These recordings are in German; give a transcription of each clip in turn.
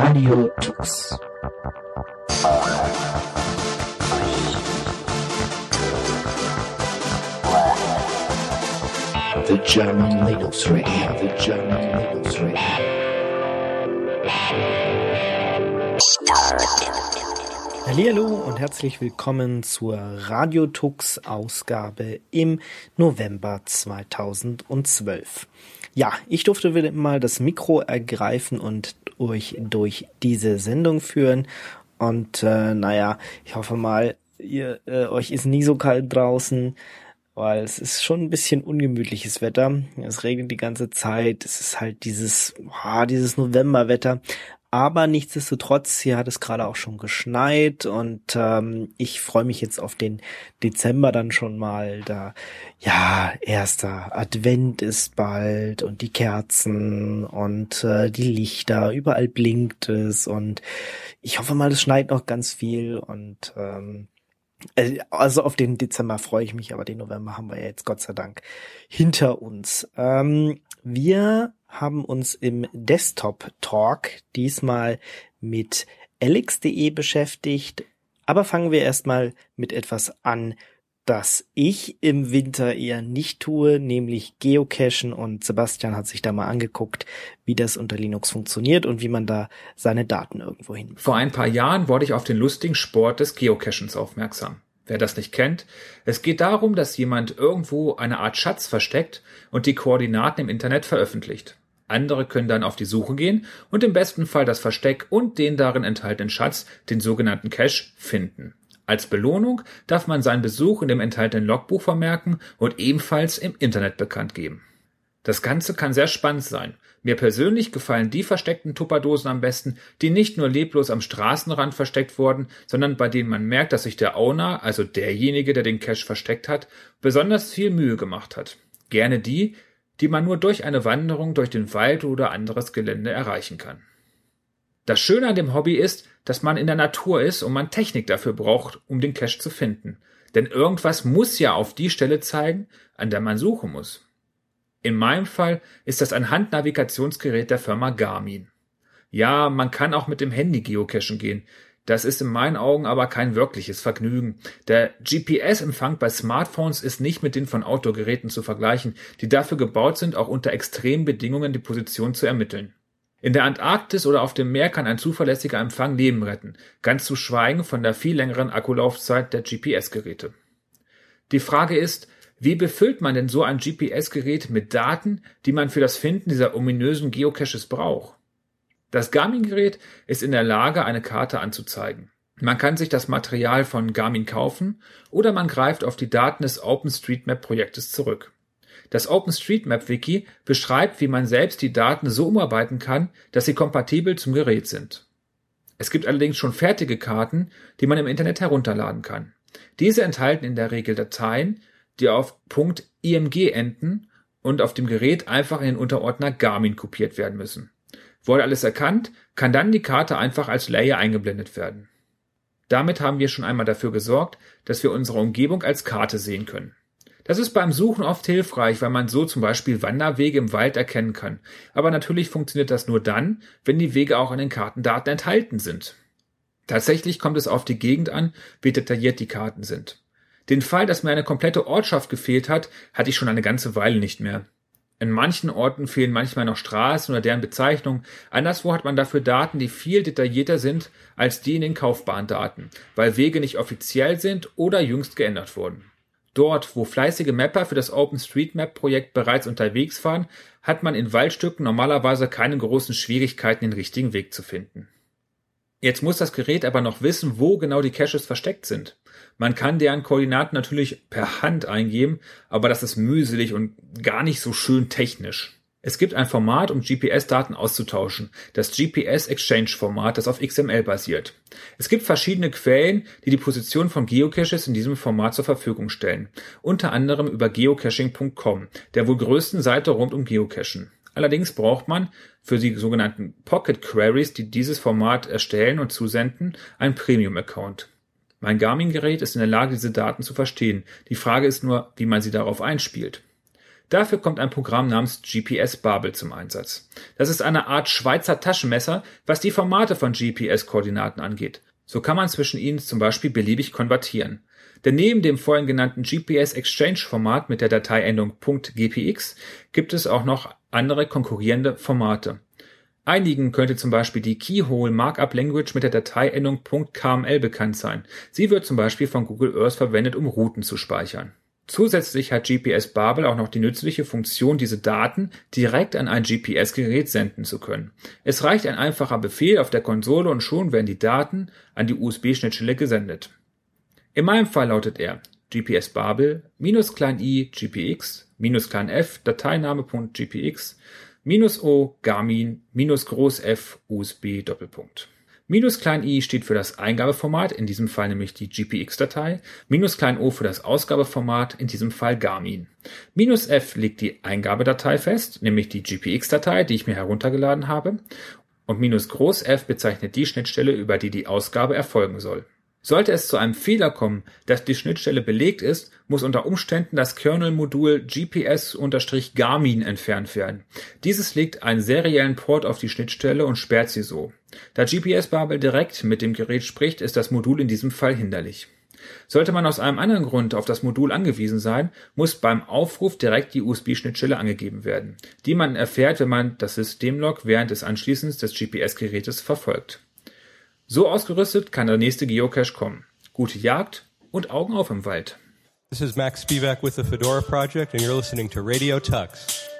Radio Tux. The German Linux Radio, the German Linux Radio. Hallo und herzlich willkommen zur Radiotux Ausgabe im November 2012. Ja, ich durfte wieder mal das Mikro ergreifen und euch durch diese Sendung führen. Und äh, naja, ich hoffe mal, ihr äh, euch ist nie so kalt draußen, weil es ist schon ein bisschen ungemütliches Wetter. Es regnet die ganze Zeit. Es ist halt dieses, oh, dieses Novemberwetter. Aber nichtsdestotrotz, hier hat es gerade auch schon geschneit und ähm, ich freue mich jetzt auf den Dezember dann schon mal. Da, ja, erster Advent ist bald und die Kerzen und äh, die Lichter, überall blinkt es und ich hoffe mal, es schneit noch ganz viel und ähm, äh, also auf den Dezember freue ich mich, aber den November haben wir ja jetzt Gott sei Dank hinter uns. Ähm, wir haben uns im Desktop Talk diesmal mit alex.de beschäftigt. Aber fangen wir erstmal mit etwas an, das ich im Winter eher nicht tue, nämlich Geocachen und Sebastian hat sich da mal angeguckt, wie das unter Linux funktioniert und wie man da seine Daten irgendwo hin. Vor ein paar Jahren wurde ich auf den lustigen Sport des Geocachens aufmerksam. Wer das nicht kennt, es geht darum, dass jemand irgendwo eine Art Schatz versteckt und die Koordinaten im Internet veröffentlicht. Andere können dann auf die Suche gehen und im besten Fall das Versteck und den darin enthaltenen Schatz, den sogenannten Cache, finden. Als Belohnung darf man seinen Besuch in dem enthaltenen Logbuch vermerken und ebenfalls im Internet bekannt geben. Das Ganze kann sehr spannend sein. Mir persönlich gefallen die versteckten Tupperdosen am besten, die nicht nur leblos am Straßenrand versteckt wurden, sondern bei denen man merkt, dass sich der Owner, also derjenige, der den Cache versteckt hat, besonders viel Mühe gemacht hat. Gerne die, die man nur durch eine Wanderung durch den Wald oder anderes Gelände erreichen kann. Das Schöne an dem Hobby ist, dass man in der Natur ist und man Technik dafür braucht, um den Cache zu finden. Denn irgendwas muss ja auf die Stelle zeigen, an der man suchen muss. In meinem Fall ist das ein Handnavigationsgerät der Firma Garmin. Ja, man kann auch mit dem Handy geocachen gehen. Das ist in meinen Augen aber kein wirkliches Vergnügen. Der GPS-Empfang bei Smartphones ist nicht mit den von Outdoor-Geräten zu vergleichen, die dafür gebaut sind, auch unter extremen Bedingungen die Position zu ermitteln. In der Antarktis oder auf dem Meer kann ein zuverlässiger Empfang Leben retten, ganz zu schweigen von der viel längeren Akkulaufzeit der GPS-Geräte. Die Frage ist, wie befüllt man denn so ein GPS-Gerät mit Daten, die man für das Finden dieser ominösen Geocaches braucht? Das Garmin-Gerät ist in der Lage, eine Karte anzuzeigen. Man kann sich das Material von Garmin kaufen oder man greift auf die Daten des OpenStreetMap-Projektes zurück. Das OpenStreetMap-Wiki beschreibt, wie man selbst die Daten so umarbeiten kann, dass sie kompatibel zum Gerät sind. Es gibt allerdings schon fertige Karten, die man im Internet herunterladen kann. Diese enthalten in der Regel Dateien, die auf .img enden und auf dem Gerät einfach in den Unterordner Garmin kopiert werden müssen. Wurde alles erkannt, kann dann die Karte einfach als Layer eingeblendet werden. Damit haben wir schon einmal dafür gesorgt, dass wir unsere Umgebung als Karte sehen können. Das ist beim Suchen oft hilfreich, weil man so zum Beispiel Wanderwege im Wald erkennen kann. Aber natürlich funktioniert das nur dann, wenn die Wege auch in den Kartendaten enthalten sind. Tatsächlich kommt es auf die Gegend an, wie detailliert die Karten sind. Den Fall, dass mir eine komplette Ortschaft gefehlt hat, hatte ich schon eine ganze Weile nicht mehr. In manchen Orten fehlen manchmal noch Straßen oder deren Bezeichnung. Anderswo hat man dafür Daten, die viel detaillierter sind als die in den Kaufbahndaten, weil Wege nicht offiziell sind oder jüngst geändert wurden. Dort, wo fleißige Mapper für das OpenStreetMap-Projekt bereits unterwegs waren, hat man in Waldstücken normalerweise keine großen Schwierigkeiten, den richtigen Weg zu finden. Jetzt muss das Gerät aber noch wissen, wo genau die Caches versteckt sind. Man kann deren Koordinaten natürlich per Hand eingeben, aber das ist mühselig und gar nicht so schön technisch. Es gibt ein Format, um GPS-Daten auszutauschen, das GPS Exchange Format, das auf XML basiert. Es gibt verschiedene Quellen, die die Position von Geocaches in diesem Format zur Verfügung stellen, unter anderem über geocaching.com, der wohl größten Seite rund um Geocachen. Allerdings braucht man für die sogenannten Pocket Queries, die dieses Format erstellen und zusenden, einen Premium-Account. Mein Garmin-Gerät ist in der Lage, diese Daten zu verstehen. Die Frage ist nur, wie man sie darauf einspielt. Dafür kommt ein Programm namens GPS Babel zum Einsatz. Das ist eine Art Schweizer Taschenmesser, was die Formate von GPS-Koordinaten angeht. So kann man zwischen ihnen zum Beispiel beliebig konvertieren. Denn neben dem vorhin genannten GPS Exchange Format mit der Dateiendung .gpx gibt es auch noch andere konkurrierende Formate. Einigen könnte zum Beispiel die Keyhole Markup Language mit der Dateiendung .kml bekannt sein. Sie wird zum Beispiel von Google Earth verwendet, um Routen zu speichern. Zusätzlich hat GPS Babel auch noch die nützliche Funktion, diese Daten direkt an ein GPS-Gerät senden zu können. Es reicht ein einfacher Befehl auf der Konsole und schon werden die Daten an die USB-Schnittstelle gesendet. In meinem Fall lautet er GPS Babel minus klein i GPX minus klein f Dateiname.gpx Minus O Garmin, minus Groß F USB Doppelpunkt. Minus klein i steht für das Eingabeformat, in diesem Fall nämlich die GPX-Datei. Minus klein o für das Ausgabeformat, in diesem Fall Garmin. Minus f legt die Eingabedatei fest, nämlich die GPX-Datei, die ich mir heruntergeladen habe. Und minus Groß F bezeichnet die Schnittstelle, über die die Ausgabe erfolgen soll. Sollte es zu einem Fehler kommen, dass die Schnittstelle belegt ist, muss unter Umständen das Kernel-Modul GPS-Garmin entfernt werden. Dieses legt einen seriellen Port auf die Schnittstelle und sperrt sie so. Da GPS-Babel direkt mit dem Gerät spricht, ist das Modul in diesem Fall hinderlich. Sollte man aus einem anderen Grund auf das Modul angewiesen sein, muss beim Aufruf direkt die USB-Schnittstelle angegeben werden, die man erfährt, wenn man das Systemlog während des Anschließens des GPS-Gerätes verfolgt. So ausgerüstet kann der nächste Geocache kommen. Gute Jagd und Augen auf im Wald. This is Max Spivak with the Fedora Project and you're listening to Radio Tux.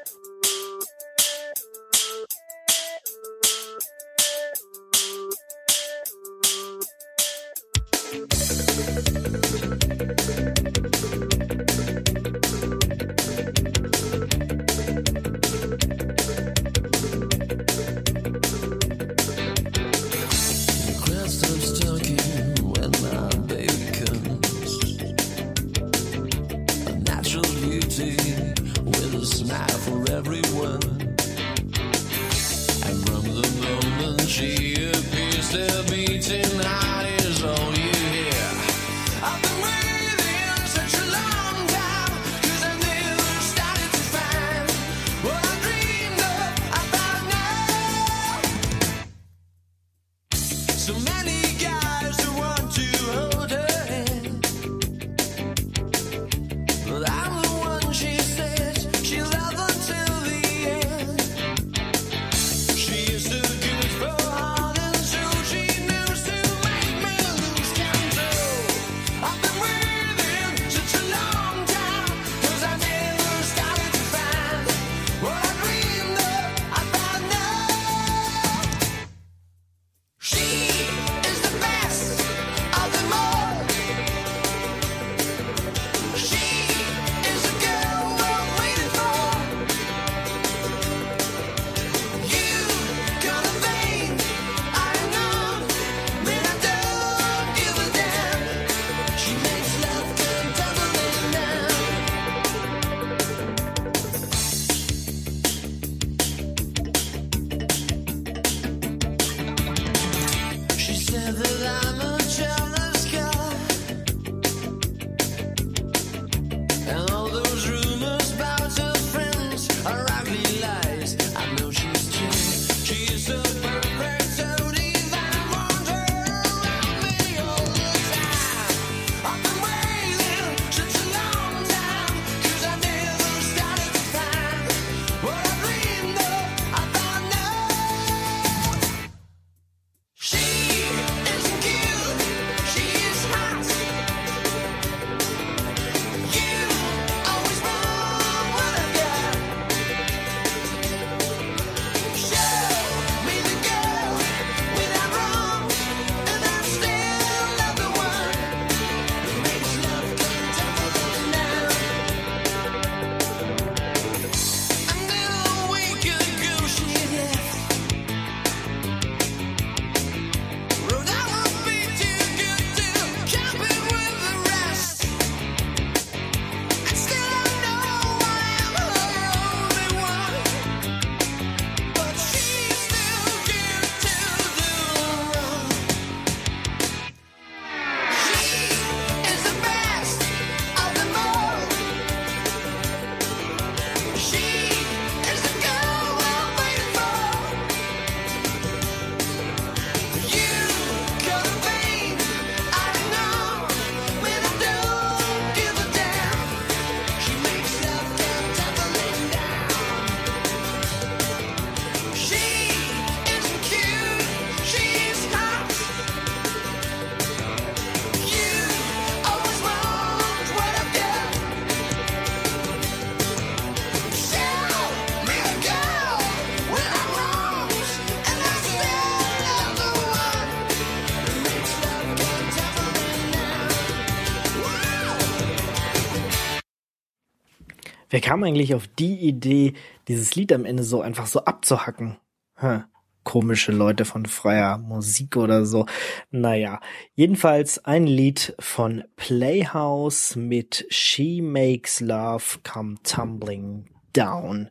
Wer kam eigentlich auf die Idee, dieses Lied am Ende so einfach so abzuhacken? Hm. Komische Leute von freier Musik oder so. Naja, jedenfalls ein Lied von Playhouse mit She Makes Love Come Tumbling Down.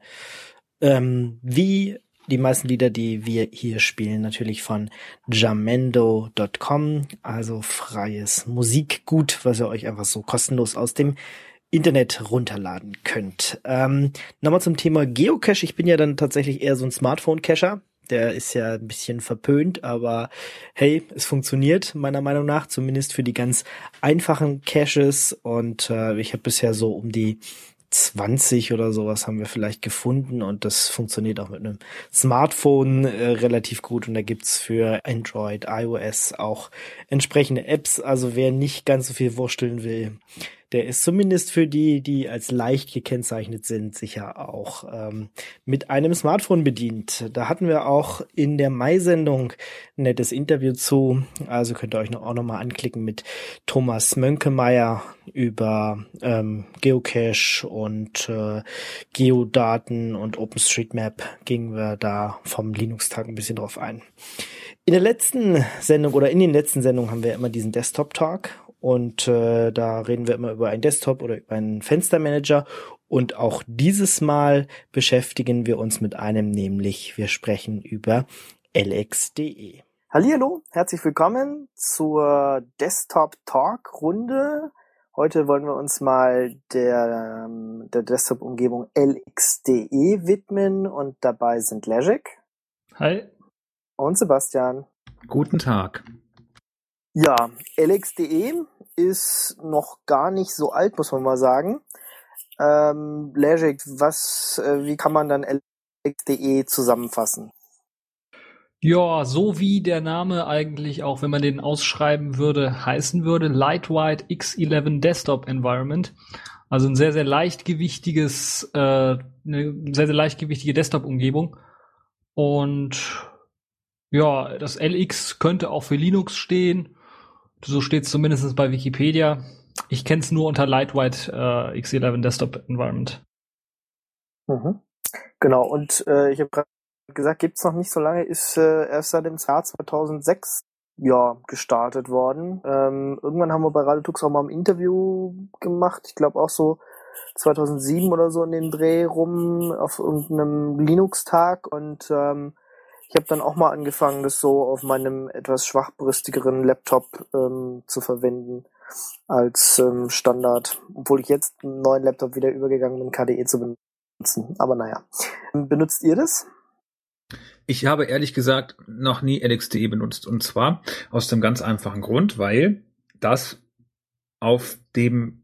Ähm, wie die meisten Lieder, die wir hier spielen, natürlich von jamendo.com, also freies Musikgut, was ihr euch einfach so kostenlos aus dem Internet runterladen könnt. Ähm, Nochmal zum Thema Geocache. Ich bin ja dann tatsächlich eher so ein Smartphone-Cacher. Der ist ja ein bisschen verpönt, aber hey, es funktioniert meiner Meinung nach, zumindest für die ganz einfachen Caches. Und äh, ich habe bisher so um die 20 oder sowas haben wir vielleicht gefunden und das funktioniert auch mit einem Smartphone äh, relativ gut und da gibt's für Android, iOS auch entsprechende Apps. Also wer nicht ganz so viel wursteln will, der ist zumindest für die, die als leicht gekennzeichnet sind, sicher auch ähm, mit einem Smartphone bedient. Da hatten wir auch in der Mai-Sendung ein nettes Interview zu. Also könnt ihr euch noch, auch nochmal anklicken mit Thomas Mönkemeyer über ähm, Geocache und äh, Geodaten und OpenStreetMap gingen wir da vom Linux-Tag ein bisschen drauf ein. In der letzten Sendung oder in den letzten Sendungen haben wir immer diesen Desktop-Talk und äh, da reden wir immer über einen Desktop oder über einen Fenstermanager. Und auch dieses Mal beschäftigen wir uns mit einem, nämlich wir sprechen über lx.de. Hallo, herzlich willkommen zur Desktop Talk Runde. Heute wollen wir uns mal der, ähm, der Desktop-Umgebung lx.de widmen und dabei sind Legic. Hi. Und Sebastian. Guten Tag. Ja, lx.de ist noch gar nicht so alt, muss man mal sagen. Ähm, Legic, was, äh, wie kann man dann lx.de zusammenfassen? Ja, so wie der Name eigentlich auch, wenn man den ausschreiben würde, heißen würde, Lightweight X11 Desktop Environment. Also ein sehr, sehr leichtgewichtiges, äh, eine sehr, sehr leichtgewichtige Desktop-Umgebung. Und ja, das LX könnte auch für Linux stehen So steht es zumindest bei Wikipedia. Ich kenne es nur unter Lightweight äh, X11 Desktop Environment. Mhm. Genau, und äh, ich habe gerade gesagt, gibt's noch nicht so lange, ist äh, erst seit dem Jahr 2006 ja, gestartet worden. Ähm, irgendwann haben wir bei Radetux auch mal ein Interview gemacht, ich glaube auch so 2007 oder so in den Dreh rum auf irgendeinem Linux-Tag und ähm, ich habe dann auch mal angefangen, das so auf meinem etwas schwachbrüstigeren Laptop ähm, zu verwenden als ähm, Standard, obwohl ich jetzt einen neuen Laptop wieder übergegangen bin, KDE zu benutzen. Aber naja. Benutzt ihr das? Ich habe ehrlich gesagt noch nie LXDE benutzt. Und zwar aus dem ganz einfachen Grund, weil das auf dem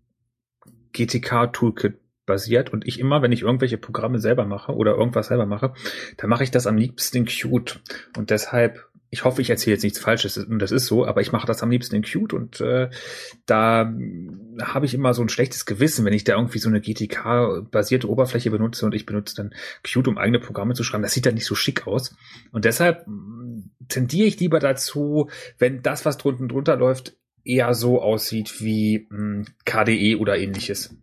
GTK Toolkit basiert und ich immer, wenn ich irgendwelche Programme selber mache oder irgendwas selber mache, dann mache ich das am liebsten in Qt. Und deshalb, ich hoffe, ich erzähle jetzt nichts Falsches und das ist so, aber ich mache das am liebsten in Qt und äh, da habe ich immer so ein schlechtes Gewissen, wenn ich da irgendwie so eine GTK-basierte Oberfläche benutze und ich benutze dann Qt, um eigene Programme zu schreiben. Das sieht dann nicht so schick aus. Und deshalb mm, tendiere ich lieber dazu, wenn das, was drunten drunter läuft, eher so aussieht wie mh, mm, KDE oder ähnliches.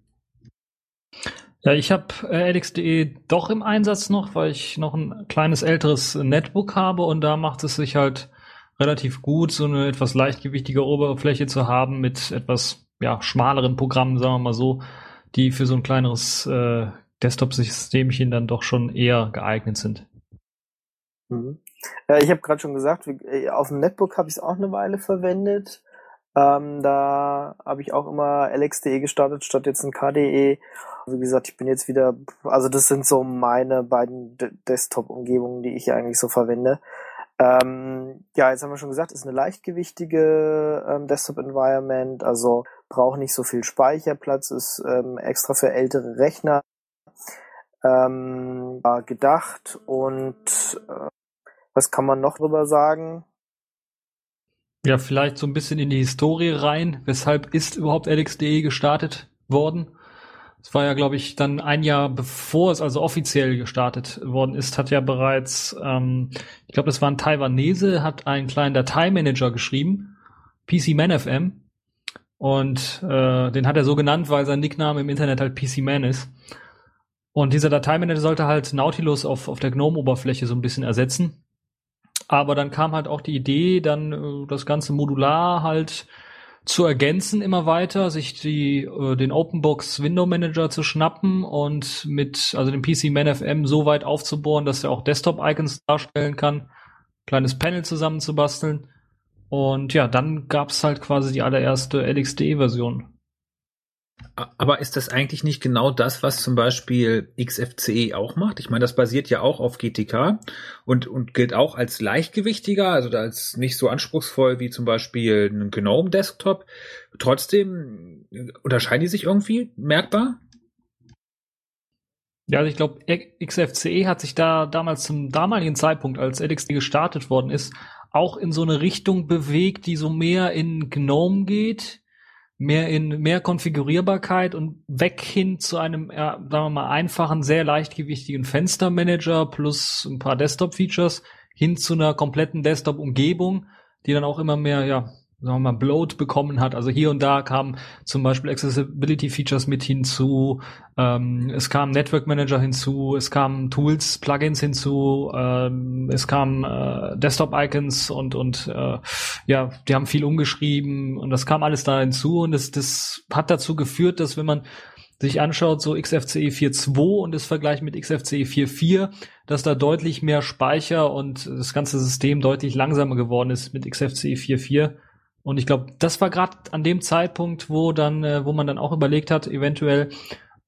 Ja, ich habe äh, LX.de doch im Einsatz noch, weil ich noch ein kleines älteres Netbook habe und da macht es sich halt relativ gut, so eine etwas leichtgewichtige Oberfläche zu haben mit etwas ja, schmaleren Programmen, sagen wir mal so, die für so ein kleineres äh, Desktop-Systemchen dann doch schon eher geeignet sind. Mhm. Ja, ich habe gerade schon gesagt, äh, auf dem Netbook habe ich es auch eine Weile verwendet. Ähm, da habe ich auch immer LX.de gestartet, statt jetzt ein KDE. Wie gesagt, ich bin jetzt wieder, also das sind so meine beiden Desktop-Umgebungen, die ich eigentlich so verwende. Ähm, ja, jetzt haben wir schon gesagt, ist eine leichtgewichtige ähm, Desktop-Environment, also braucht nicht so viel Speicherplatz, ist ähm, extra für ältere Rechner ähm, gedacht und äh, was kann man noch drüber sagen? Ja, vielleicht so ein bisschen in die Historie rein. Weshalb ist überhaupt LXDE gestartet worden? Es war ja, glaube ich, dann ein Jahr bevor es also offiziell gestartet worden ist, hat ja bereits, ähm, ich glaube, das war ein Taiwanese, hat einen kleinen Dateimanager geschrieben, PCManFM. Und äh, den hat er so genannt, weil sein Nickname im Internet halt PCMan ist. Und dieser Dateimanager sollte halt Nautilus auf, auf der GNOME-Oberfläche so ein bisschen ersetzen. Aber dann kam halt auch die Idee, dann äh, das ganze modular halt zu ergänzen immer weiter, sich die, äh, den OpenBox Window Manager zu schnappen und mit, also den PC ManFM so weit aufzubohren, dass er auch Desktop-Icons darstellen kann, kleines Panel zusammenzubasteln. Und ja, dann gab's halt quasi die allererste LXDE-Version. Aber ist das eigentlich nicht genau das, was zum Beispiel XFCE auch macht? Ich meine, das basiert ja auch auf GTK und, und gilt auch als leichtgewichtiger, also als nicht so anspruchsvoll wie zum Beispiel ein GNOME Desktop. Trotzdem unterscheiden die sich irgendwie merkbar? Ja, also ich glaube, XFCE hat sich da damals zum damaligen Zeitpunkt, als LXD gestartet worden ist, auch in so eine Richtung bewegt, die so mehr in GNOME geht mehr in mehr Konfigurierbarkeit und weg hin zu einem, ja, sagen wir mal, einfachen, sehr leichtgewichtigen Fenstermanager plus ein paar Desktop-Features hin zu einer kompletten Desktop-Umgebung, die dann auch immer mehr, ja, sagen wir mal, Bloat bekommen hat. Also hier und da kamen zum Beispiel Accessibility Features mit hinzu, ähm, es kam Network Manager hinzu, es kamen Tools, Plugins hinzu, ähm, es kamen äh, Desktop Icons und und äh, ja, die haben viel umgeschrieben und das kam alles da hinzu und das das hat dazu geführt, dass wenn man sich anschaut, so XFCE 4.2 und das Vergleich mit XFCE 4.4, dass da deutlich mehr Speicher und das ganze System deutlich langsamer geworden ist mit XFCE 4.4 und ich glaube, das war gerade an dem Zeitpunkt, wo dann, äh, wo man dann auch überlegt hat, eventuell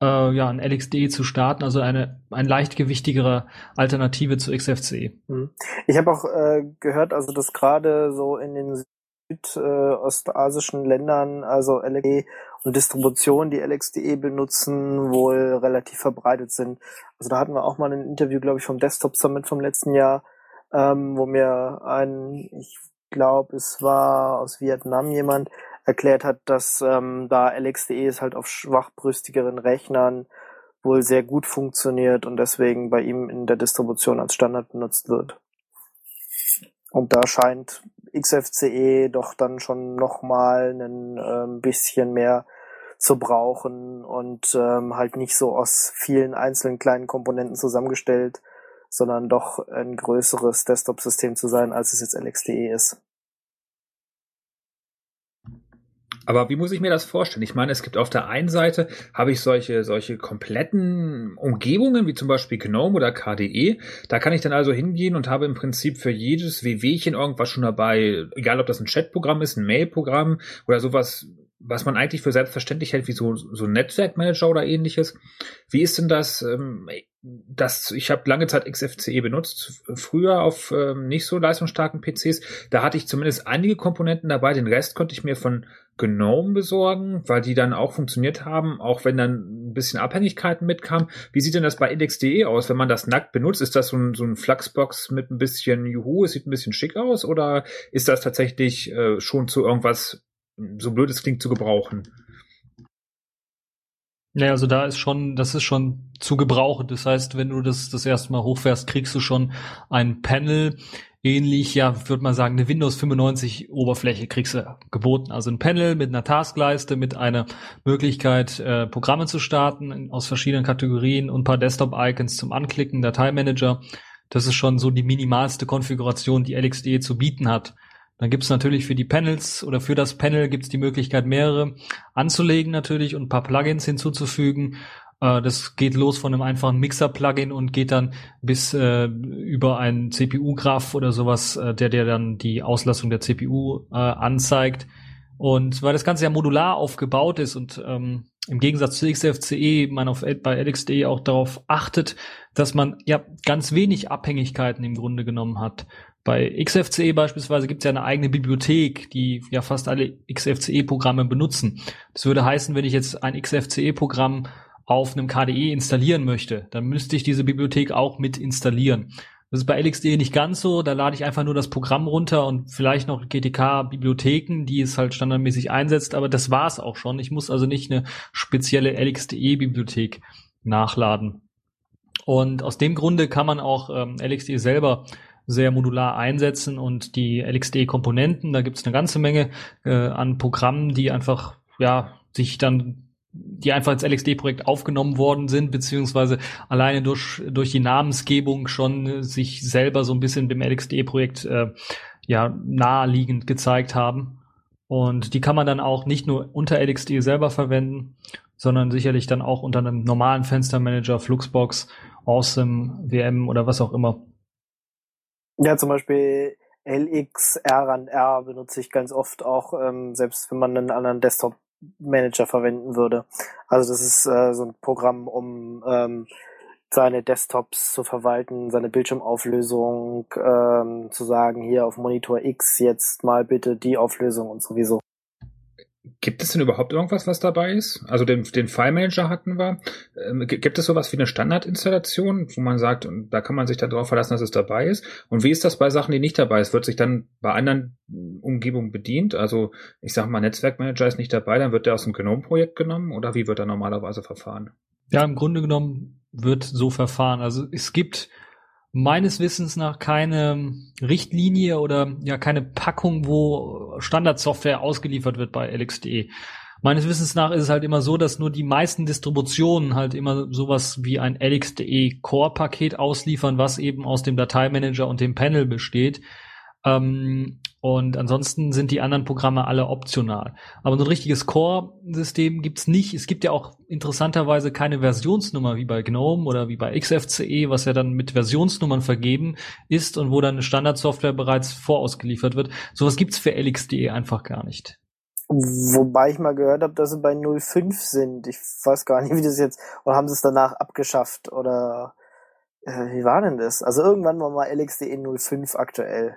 äh, ja ein LXD zu starten, also eine ein leichtgewichtigere Alternative zu XFCE. Mhm. Ich habe auch äh, gehört, also dass gerade so in den südostasischen Ländern, also LXD und Distributionen, die LXDE benutzen, wohl relativ verbreitet sind. Also da hatten wir auch mal ein Interview, glaube ich, vom Desktop Summit vom letzten Jahr, ähm, wo mir ein, ich glaube, es war aus Vietnam jemand, erklärt hat, dass ähm, da LXDE ist halt auf schwachbrüstigeren Rechnern wohl sehr gut funktioniert und deswegen bei ihm in der Distribution als Standard benutzt wird. Und da scheint XFCE doch dann schon nochmal ein ähm, bisschen mehr zu brauchen und ähm, halt nicht so aus vielen einzelnen kleinen Komponenten zusammengestellt, sondern doch ein größeres Desktop-System zu sein, als es jetzt LXDE ist. Aber wie muss ich mir das vorstellen? Ich meine, es gibt auf der einen Seite habe ich solche solche kompletten Umgebungen wie zum Beispiel GNOME oder KDE. Da kann ich dann also hingehen und habe im Prinzip für jedes WWchen irgendwas schon dabei, egal ob das ein Chatprogramm ist, ein Mailprogramm oder sowas was man eigentlich für selbstverständlich hält, wie so, so ein Netzwerkmanager oder ähnliches. Wie ist denn das? Ähm, das ich habe lange Zeit XFCE benutzt, früher auf ähm, nicht so leistungsstarken PCs. Da hatte ich zumindest einige Komponenten dabei. Den Rest konnte ich mir von GNOME besorgen, weil die dann auch funktioniert haben, auch wenn dann ein bisschen Abhängigkeiten mitkamen. Wie sieht denn das bei index.de aus, wenn man das nackt benutzt? Ist das so ein, so ein Fluxbox mit ein bisschen Juhu, es sieht ein bisschen schick aus oder ist das tatsächlich äh, schon zu irgendwas so blöd es klingt, zu gebrauchen. Ja, also da ist schon, das ist schon zu gebrauchen. Das heißt, wenn du das das erste Mal hochfährst, kriegst du schon ein Panel, ähnlich, ja, würde man sagen, eine Windows 95 Oberfläche kriegst du geboten. Also ein Panel mit einer Taskleiste, mit einer Möglichkeit, äh, Programme zu starten aus verschiedenen Kategorien und paar Desktop-Icons zum Anklicken, Dateimanager. Das ist schon so die minimalste Konfiguration, die LXD zu bieten hat. Dann gibt es natürlich für die Panels oder für das Panel gibt es die Möglichkeit, mehrere anzulegen natürlich und ein paar Plugins hinzuzufügen. Äh, das geht los von einem einfachen Mixer-Plugin und geht dann bis äh, über einen CPU-Graph oder sowas, äh, der der dann die Auslastung der CPU äh, anzeigt. Und weil das Ganze ja modular aufgebaut ist und ähm, im Gegensatz zu XFCE man auf, bei LXD auch darauf achtet, dass man ja ganz wenig Abhängigkeiten im Grunde genommen hat. Bei XFCE beispielsweise gibt es ja eine eigene Bibliothek, die ja fast alle XFCE-Programme benutzen. Das würde heißen, wenn ich jetzt ein XFCE-Programm auf einem KDE installieren möchte, dann müsste ich diese Bibliothek auch mit installieren. Das ist bei LXDE nicht ganz so. Da lade ich einfach nur das Programm runter und vielleicht noch GTK-Bibliotheken, die es halt standardmäßig einsetzt. Aber das war's auch schon. Ich muss also nicht eine spezielle LXDE-Bibliothek nachladen. Und aus dem Grunde kann man auch ähm, LXDE selber sehr modular einsetzen und die LXD-Komponenten, da gibt es eine ganze Menge äh, an Programmen, die einfach ja sich dann die einfach ins LXD-Projekt aufgenommen worden sind, beziehungsweise alleine durch, durch die Namensgebung schon sich selber so ein bisschen dem LXD-Projekt äh, ja naheliegend gezeigt haben. Und die kann man dann auch nicht nur unter LXD selber verwenden, sondern sicherlich dann auch unter einem normalen Fenstermanager, Fluxbox, Awesome, WM oder was auch immer. Ja, zum Beispiel LX, R und R benutze ich ganz oft auch, ähm, selbst wenn man einen anderen Desktop-Manager verwenden würde. Also das ist äh, so ein Programm, um ähm, seine Desktops zu verwalten, seine Bildschirmauflösung, ähm, zu sagen, hier auf Monitor X jetzt mal bitte die Auflösung und sowieso. Gibt es denn überhaupt irgendwas, was dabei ist? Also den, den File Manager hatten wir. Ähm, gibt es sowas wie eine Standardinstallation, wo man sagt, da kann man sich dann darauf verlassen, dass es dabei ist? Und wie ist das bei Sachen, die nicht dabei ist? Wird sich dann bei anderen Umgebungen bedient? Also ich sage mal, Netzwerkmanager ist nicht dabei, dann wird der aus dem GNOME-Projekt genommen oder wie wird er normalerweise verfahren? Ja, im Grunde genommen wird so verfahren. Also es gibt meines Wissens nach keine Richtlinie oder ja keine Packung, wo Standardsoftware ausgeliefert wird bei LXDE. Meines Wissens nach ist es halt immer so, dass nur die meisten Distributionen halt immer sowas wie ein LXDE Core Paket ausliefern, was eben aus dem Dateimanager und dem Panel besteht. Ähm, und ansonsten sind die anderen Programme alle optional. Aber so ein richtiges Core-System gibt's nicht. Es gibt ja auch interessanterweise keine Versionsnummer wie bei GNOME oder wie bei XFCE, was ja dann mit Versionsnummern vergeben ist und wo dann eine Standardsoftware bereits vorausgeliefert wird. Sowas gibt's für LXDE einfach gar nicht. Wobei ich mal gehört habe, dass sie bei 05 sind. Ich weiß gar nicht, wie das jetzt, oder haben sie es danach abgeschafft oder äh, wie war denn das? Also irgendwann war mal LXDE 05 aktuell.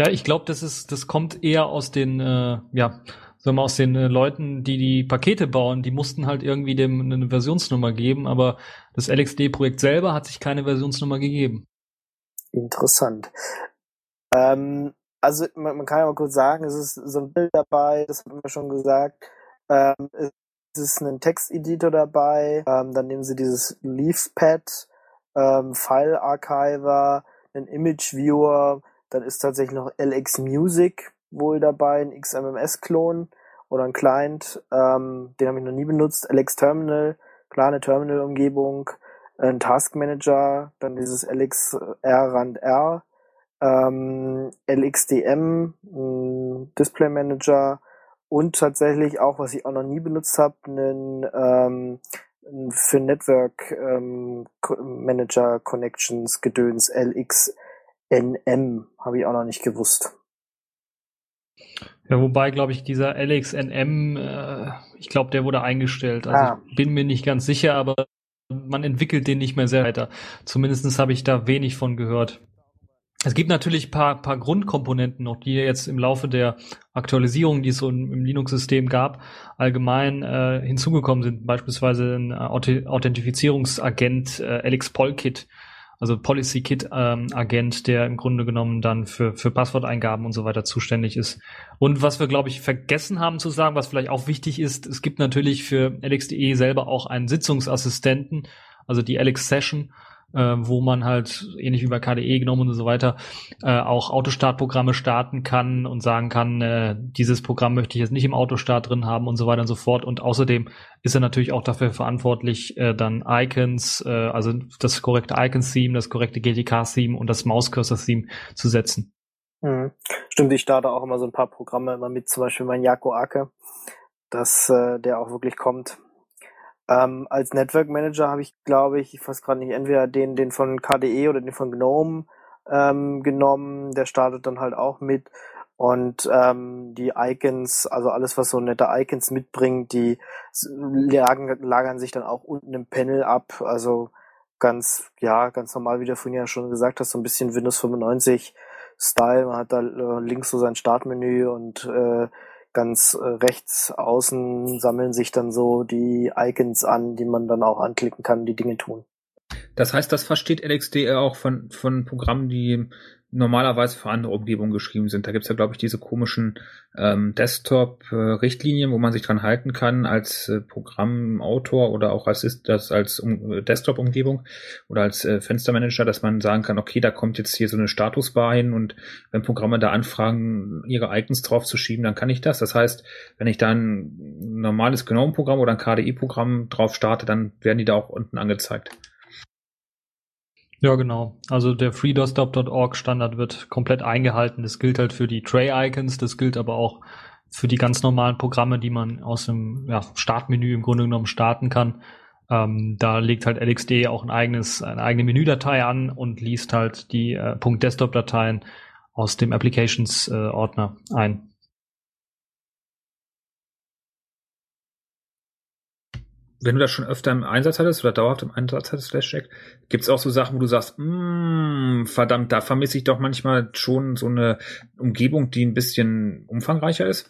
Ja, ich glaube, das ist, das kommt eher aus den, äh, ja, sagen wir aus den äh, Leuten, die die Pakete bauen. Die mussten halt irgendwie dem eine Versionsnummer geben, aber das LXD-Projekt selber hat sich keine Versionsnummer gegeben. Interessant. Ähm, also man, man, kann ja mal kurz sagen, es ist so ein Bild dabei, das haben wir schon gesagt. Ähm, es ist ein Texteditor dabei. Ähm, dann nehmen sie dieses Leafpad, ähm, File Archiver, ein Image Viewer, dann ist tatsächlich noch LX Music wohl dabei, ein XMMS-Klon oder ein Client. Ähm, den habe ich noch nie benutzt. LX Terminal, kleine Terminal-Umgebung, ein Task Manager, dann dieses LX R Rand R, ähm, LXDM, ein Display Manager und tatsächlich auch, was ich auch noch nie benutzt habe, einen ähm, für Network ähm, Manager Connections Gedöns LX NM habe ich auch noch nicht gewusst. Ja, wobei, glaube ich, dieser LXNM, äh, ich glaube, der wurde eingestellt. Also ah. ich bin mir nicht ganz sicher, aber man entwickelt den nicht mehr sehr weiter. Zumindest habe ich da wenig von gehört. Es gibt natürlich paar, paar Grundkomponenten noch, die jetzt im Laufe der Aktualisierung, die es so im, im Linux-System gab, allgemein äh, hinzugekommen sind. Beispielsweise ein Authentifizierungsagent äh, LX Polkit, also Policy Kit ähm, Agent, der im Grunde genommen dann für, für Passworteingaben und so weiter zuständig ist. Und was wir, glaube ich, vergessen haben zu sagen, was vielleicht auch wichtig ist, es gibt natürlich für LXDE selber auch einen Sitzungsassistenten, also die LX Session, äh, wo man halt, ähnlich wie bei KDE genommen und so weiter, äh, auch Autostartprogramme starten kann und sagen kann, äh, dieses Programm möchte ich jetzt nicht im Autostart drin haben und so weiter und so fort. Und außerdem ist er natürlich auch dafür verantwortlich, äh, dann Icons, äh, also das korrekte Icons-Theme, das korrekte GTK-Theme und das Mauscursor-Theme zu setzen. Mhm. Stimmt, ich starte auch immer so ein paar Programme immer mit, zum Beispiel mein Jako Ake, dass äh, der auch wirklich kommt. Ähm, als Network Manager habe ich, glaube ich, ich weiß gerade nicht, entweder den, den von KDE oder den von GNOME ähm, genommen. Der startet dann halt auch mit. Und ähm, die Icons, also alles, was so nette Icons mitbringt, die lagern, lagern sich dann auch unten im Panel ab. Also ganz, ja, ganz normal, wie du vorhin ja schon gesagt hast, so ein bisschen Windows 95 Style. Man hat da äh, links so sein Startmenü und äh, ganz äh, rechts außen sammeln sich dann so die Icons an, die man dann auch anklicken kann, die Dinge tun. Das heißt, das versteht LXD auch von, von Programmen, die normalerweise für andere Umgebungen geschrieben sind. Da gibt's ja, glaube ich, diese komischen ähm, Desktop-Richtlinien, wo man sich dran halten kann als äh, Programmautor oder auch als, das als um, Desktop-Umgebung oder als äh, Fenstermanager, dass man sagen kann, okay, da kommt jetzt hier so eine Statusbar hin und wenn Programme da anfragen, ihre Icons draufzuschieben, dann kann ich das. Das heißt, wenn ich da ein normales GNOME-Programm oder ein KDE-Programm drauf starte, dann werden die da auch unten angezeigt. Ja, genau. Also der freedesktop.org Standard wird komplett eingehalten. Das gilt halt für die Tray-Icons, das gilt aber auch für die ganz normalen Programme, die man aus dem ja, Startmenü im Grunde genommen starten kann. Ähm, da legt halt LXD auch ein eigenes, eine eigene Menüdatei an und liest halt die äh, .desktop-Dateien aus dem Applications-Ordner äh, ein. Wenn du das schon öfter im Einsatz hattest oder dauerhaft im Einsatz hattest, Flashjack, gibt es auch so Sachen, wo du sagst, mm, verdammt, da vermisse ich doch manchmal schon so eine Umgebung, die ein bisschen umfangreicher ist?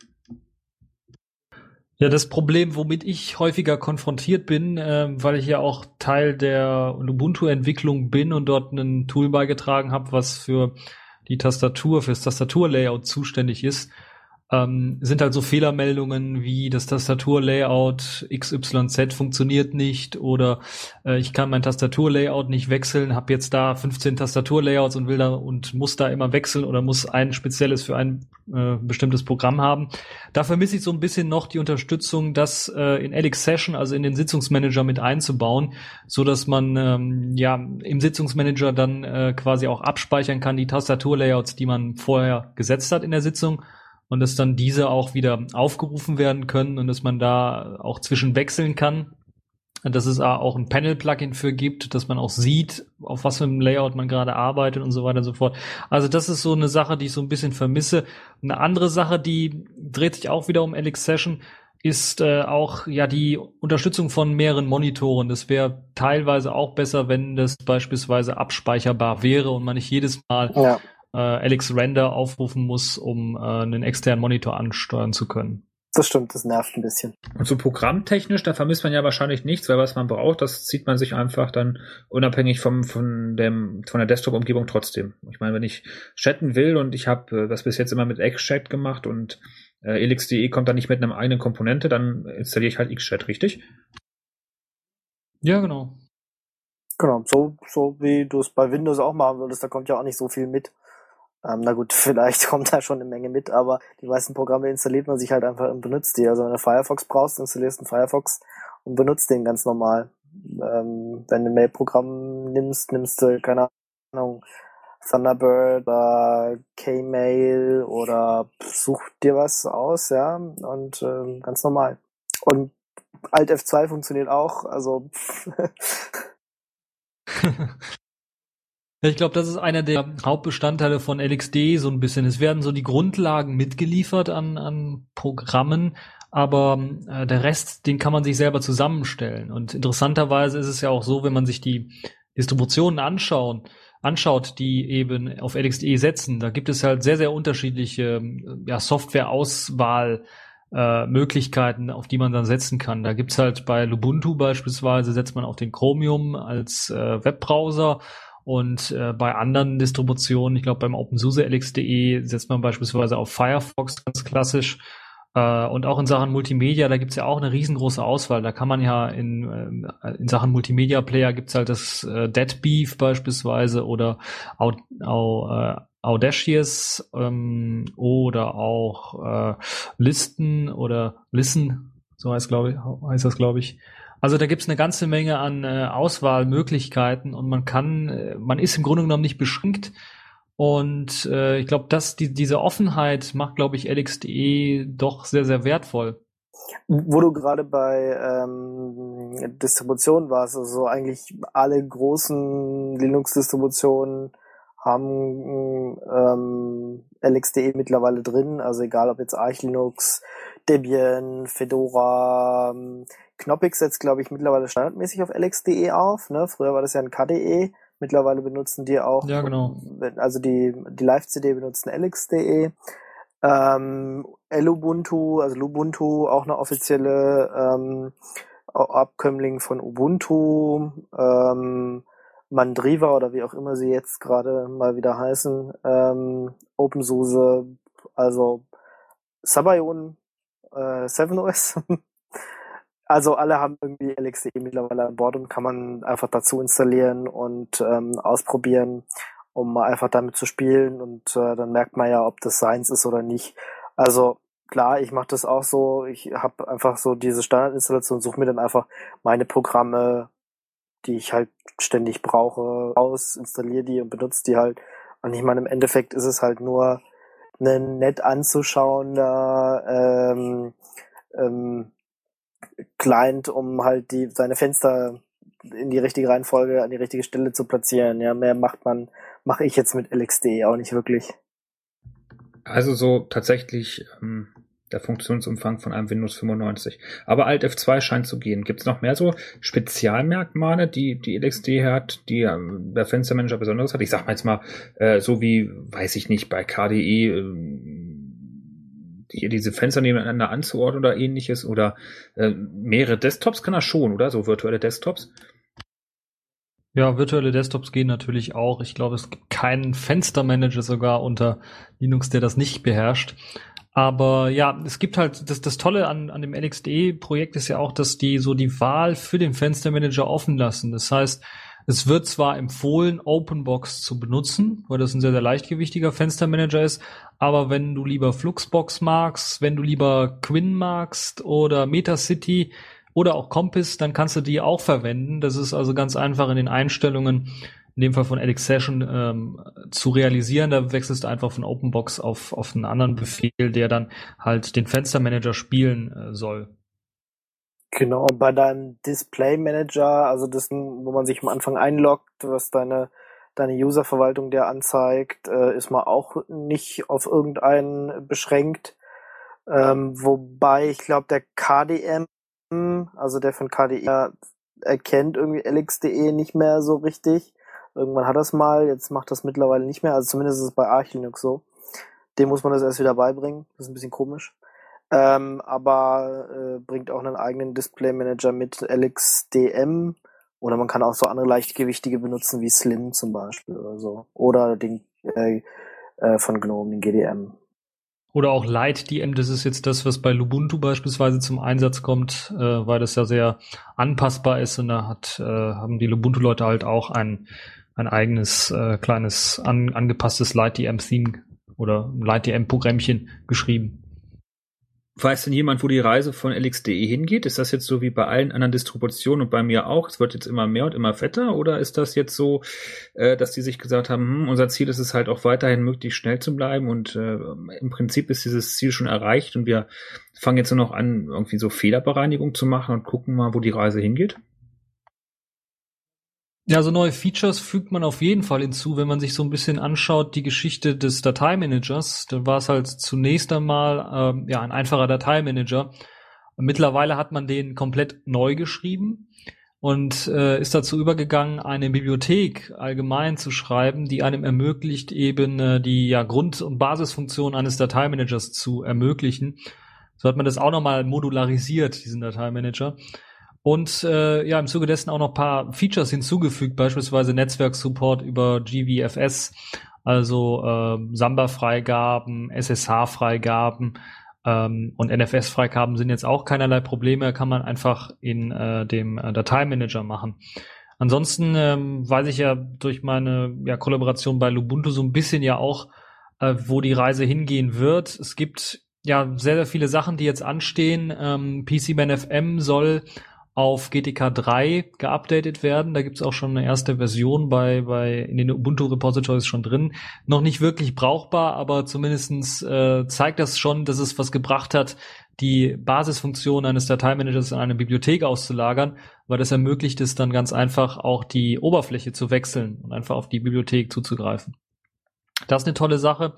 Ja, das Problem, womit ich häufiger konfrontiert bin, äh, weil ich ja auch Teil der Ubuntu-Entwicklung bin und dort ein Tool beigetragen habe, was für die Tastatur, fürs Tastaturlayout zuständig ist, ähm, sind halt so Fehlermeldungen wie das Tastaturlayout XYZ funktioniert nicht oder äh, ich kann mein Tastaturlayout nicht wechseln, habe jetzt da 15 Tastaturlayouts und will da und muss da immer wechseln oder muss ein spezielles für ein äh, bestimmtes Programm haben. Da vermisse ich so ein bisschen noch die Unterstützung, das äh, in LX Session, also in den Sitzungsmanager mit einzubauen, so dass man ähm, ja im Sitzungsmanager dann äh, quasi auch abspeichern kann die Tastaturlayouts, die man vorher gesetzt hat in der Sitzung und dass dann diese auch wieder aufgerufen werden können und dass man da auch zwischen wechseln kann. Dass es auch ein Panel-Plugin für gibt, dass man auch sieht, auf was für einem Layout man gerade arbeitet und so weiter und so fort. Also das ist so eine Sache, die ich so ein bisschen vermisse. Eine andere Sache, die dreht sich auch wieder um LX Session, ist äh, auch ja die Unterstützung von mehreren Monitoren. Das wäre teilweise auch besser, wenn das beispielsweise abspeicherbar wäre und man nicht jedes Mal ja äh, Alex Render aufrufen muss, um äh, einen externen Monitor ansteuern zu können. Das stimmt, das nervt ein bisschen. Und so programmtechnisch, da vermisst man ja wahrscheinlich nichts, weil was man braucht, das zieht man sich einfach dann unabhängig vom, von, dem, von der Desktop-Umgebung trotzdem. Ich meine, wenn ich chatten will und ich habe äh, das bis jetzt immer mit XChat gemacht und äh, elix.de kommt dann nicht mit einer eigenen Komponente, dann installiere ich halt XChat, richtig? Ja, genau. Genau, so, so wie du es bei Windows auch machen würdest, da kommt ja auch nicht so viel mit. Ähm, na gut, vielleicht kommt da schon eine Menge mit, aber die meisten Programme installiert man sich halt einfach und benutzt die. Also wenn du Firefox brauchst, installierst du einen Firefox und benutzt den ganz normal. Ähm, wenn du ein Mail-Programm nimmst, nimmst du, keine Ahnung, Thunderbird oder Kmail oder such dir was aus, ja, und ähm, ganz normal. Und Alt F2 funktioniert auch, also Ich glaube, das ist einer der Hauptbestandteile von LXD so ein bisschen. Es werden so die Grundlagen mitgeliefert an, an Programmen, aber äh, der Rest, den kann man sich selber zusammenstellen. Und interessanterweise ist es ja auch so, wenn man sich die Distributionen anschauen, anschaut, die eben auf LXD setzen, da gibt es halt sehr, sehr unterschiedliche ja, Software-Auswahl. Äh, Möglichkeiten, auf die man dann setzen kann. Da gibt's halt bei Lubuntu beispielsweise, setzt man auf den Chromium als äh, Webbrowser und äh, bei anderen Distributionen, ich glaube beim OpenSUSE LX.de setzt man beispielsweise auf Firefox ganz klassisch. Äh, und auch in Sachen Multimedia, da gibt's ja auch eine riesengroße Auswahl. Da kann man ja in, äh, in Sachen Multimedia Player gibt's halt das äh, Dead Beef beispielsweise oder Au, Au, äh, Audacious ähm, oder auch äh, Listen oder Listen, so heißt glaube ich, heißt das glaube ich. Also da gibt's eine ganze Menge an äh, Auswahlmöglichkeiten und man kann, äh, man ist im Grunde genommen nicht beschränkt. Und äh, ich glaube, dass die, diese Offenheit macht, glaube ich, LX.de doch sehr, sehr wertvoll. Wo du gerade bei ähm, Distributionen warst, also eigentlich alle großen Linux-Distributionen haben ähm, LXDE mittlerweile drin, also egal ob jetzt Arch Linux, Debian, Fedora, ähm, Knoppix setzt, glaube ich, mittlerweile standardmäßig auf LXDE auf. Ne? Früher war das ja ein KDE. Mittlerweile benutzen die auch, ja, genau. also die, die Live-CD benutzen LXDE. Ähm, Lubuntu, also Lubuntu, auch eine offizielle ähm, Abkömmling von Ubuntu, ähm, Mandriva oder wie auch immer sie jetzt gerade mal wieder heißen, ähm, OpenSUSE, also Sabayon, äh, 7OS. also alle haben irgendwie LXDE mittlerweile an Bord und kann man einfach dazu installieren und ähm, ausprobieren, um einfach damit zu spielen und äh, dann merkt man ja, ob das seins ist oder nicht. Also klar, ich mache das auch so. Ich habe einfach so diese Standardinstallation, suche mir dann einfach meine Programme, die ich halt ständig brauche, aus, installiere die und benutze die halt. Und ich meine, im Endeffekt ist es halt nur ein nett anzuschauender ähm, ähm, Client, um halt die seine Fenster in die richtige Reihenfolge an die richtige Stelle zu platzieren. Ja, mehr macht man, mache ich jetzt mit LXD auch nicht wirklich. Also so tatsächlich ähm, der Funktionsumfang von einem Windows 95. Aber Alt F2 scheint zu gehen. Gibt es noch mehr so Spezialmerkmale, die die LXD hat, die ähm, der Fenstermanager besonders hat? Ich sag mal jetzt mal, äh, so wie, weiß ich nicht, bei KDE, äh, hier diese Fenster nebeneinander anzuordnen oder ähnliches oder äh, mehrere Desktops kann er schon, oder? So virtuelle Desktops. Ja, virtuelle Desktops gehen natürlich auch. Ich glaube, es gibt keinen Fenstermanager sogar unter Linux, der das nicht beherrscht. Aber ja, es gibt halt, das, das Tolle an, an dem LXDE-Projekt ist ja auch, dass die so die Wahl für den Fenstermanager offen lassen. Das heißt, es wird zwar empfohlen, OpenBox zu benutzen, weil das ein sehr, sehr leichtgewichtiger Fenstermanager ist, aber wenn du lieber Fluxbox magst, wenn du lieber Quinn magst oder Metacity oder auch Compass, dann kannst du die auch verwenden. Das ist also ganz einfach in den Einstellungen in dem Fall von Alex Session ähm, zu realisieren. Da wechselst du einfach von OpenBox auf, auf einen anderen Befehl, der dann halt den Fenstermanager spielen äh, soll. Genau, und bei deinem Display Manager, also das, wo man sich am Anfang einloggt, was deine, deine Userverwaltung der anzeigt, äh, ist man auch nicht auf irgendeinen beschränkt. Ähm, wobei ich glaube, der KDM, also der von KDE, erkennt irgendwie LXDE nicht mehr so richtig. Irgendwann hat es mal, jetzt macht das mittlerweile nicht mehr. Also zumindest ist es bei Arch Linux so. Dem muss man das erst wieder beibringen. Das ist ein bisschen komisch. Ähm, aber äh, bringt auch einen eigenen Display Manager mit LXDM. Oder man kann auch so andere leichtgewichtige benutzen wie Slim zum Beispiel oder so. Oder den äh, äh, von GNOME, den GDM. Oder auch LightDM, das ist jetzt das, was bei Lubuntu beispielsweise zum Einsatz kommt, äh, weil das ja sehr anpassbar ist und da hat, äh, haben die Lubuntu-Leute halt auch ein ein eigenes äh, kleines an, angepasstes LightDM-Theme oder LightDM-Programmchen geschrieben. Weiß denn jemand, wo die Reise von LXDE hingeht? Ist das jetzt so wie bei allen anderen Distributionen und bei mir auch? Es wird jetzt immer mehr und immer fetter? Oder ist das jetzt so, äh, dass die sich gesagt haben, hm, unser Ziel ist es halt auch weiterhin möglichst schnell zu bleiben und äh, im Prinzip ist dieses Ziel schon erreicht und wir fangen jetzt nur noch an, irgendwie so Fehlerbereinigung zu machen und gucken mal, wo die Reise hingeht? Ja, also neue Features fügt man auf jeden Fall hinzu, wenn man sich so ein bisschen anschaut, die Geschichte des Dateimanagers. Da war es halt zunächst einmal ähm, ja ein einfacher Dateimanager. Mittlerweile hat man den komplett neu geschrieben und äh, ist dazu übergegangen, eine Bibliothek allgemein zu schreiben, die einem ermöglicht, eben äh, die ja Grund- und Basisfunktion eines Dateimanagers zu ermöglichen. So hat man das auch nochmal modularisiert, diesen Dateimanager. Und äh, ja, im Zuge dessen auch noch paar Features hinzugefügt, beispielsweise Netzwerksupport über GVFS, also äh, Samba-Freigaben, SSH-Freigaben ähm, und NFS-Freigaben sind jetzt auch keinerlei Probleme, kann man einfach in äh, dem äh, Dateimanager machen. Ansonsten ähm, weiß ich ja durch meine ja, Kollaboration bei Lubuntu so ein bisschen ja auch, äh, wo die Reise hingehen wird. Es gibt ja sehr, sehr viele Sachen, die jetzt anstehen. Ähm, PCBan FM soll auf GTK 3 geupdatet werden. Da gibt's auch schon eine erste Version bei, bei in den Ubuntu Repositories schon drin. Noch nicht wirklich brauchbar, aber zumindestens äh, zeigt das schon, dass es was gebracht hat, die Basisfunktion eines Dateimanagers in eine Bibliothek auszulagern, weil das ermöglicht es dann ganz einfach auch die Oberfläche zu wechseln und einfach auf die Bibliothek zuzugreifen. Das ist eine tolle Sache.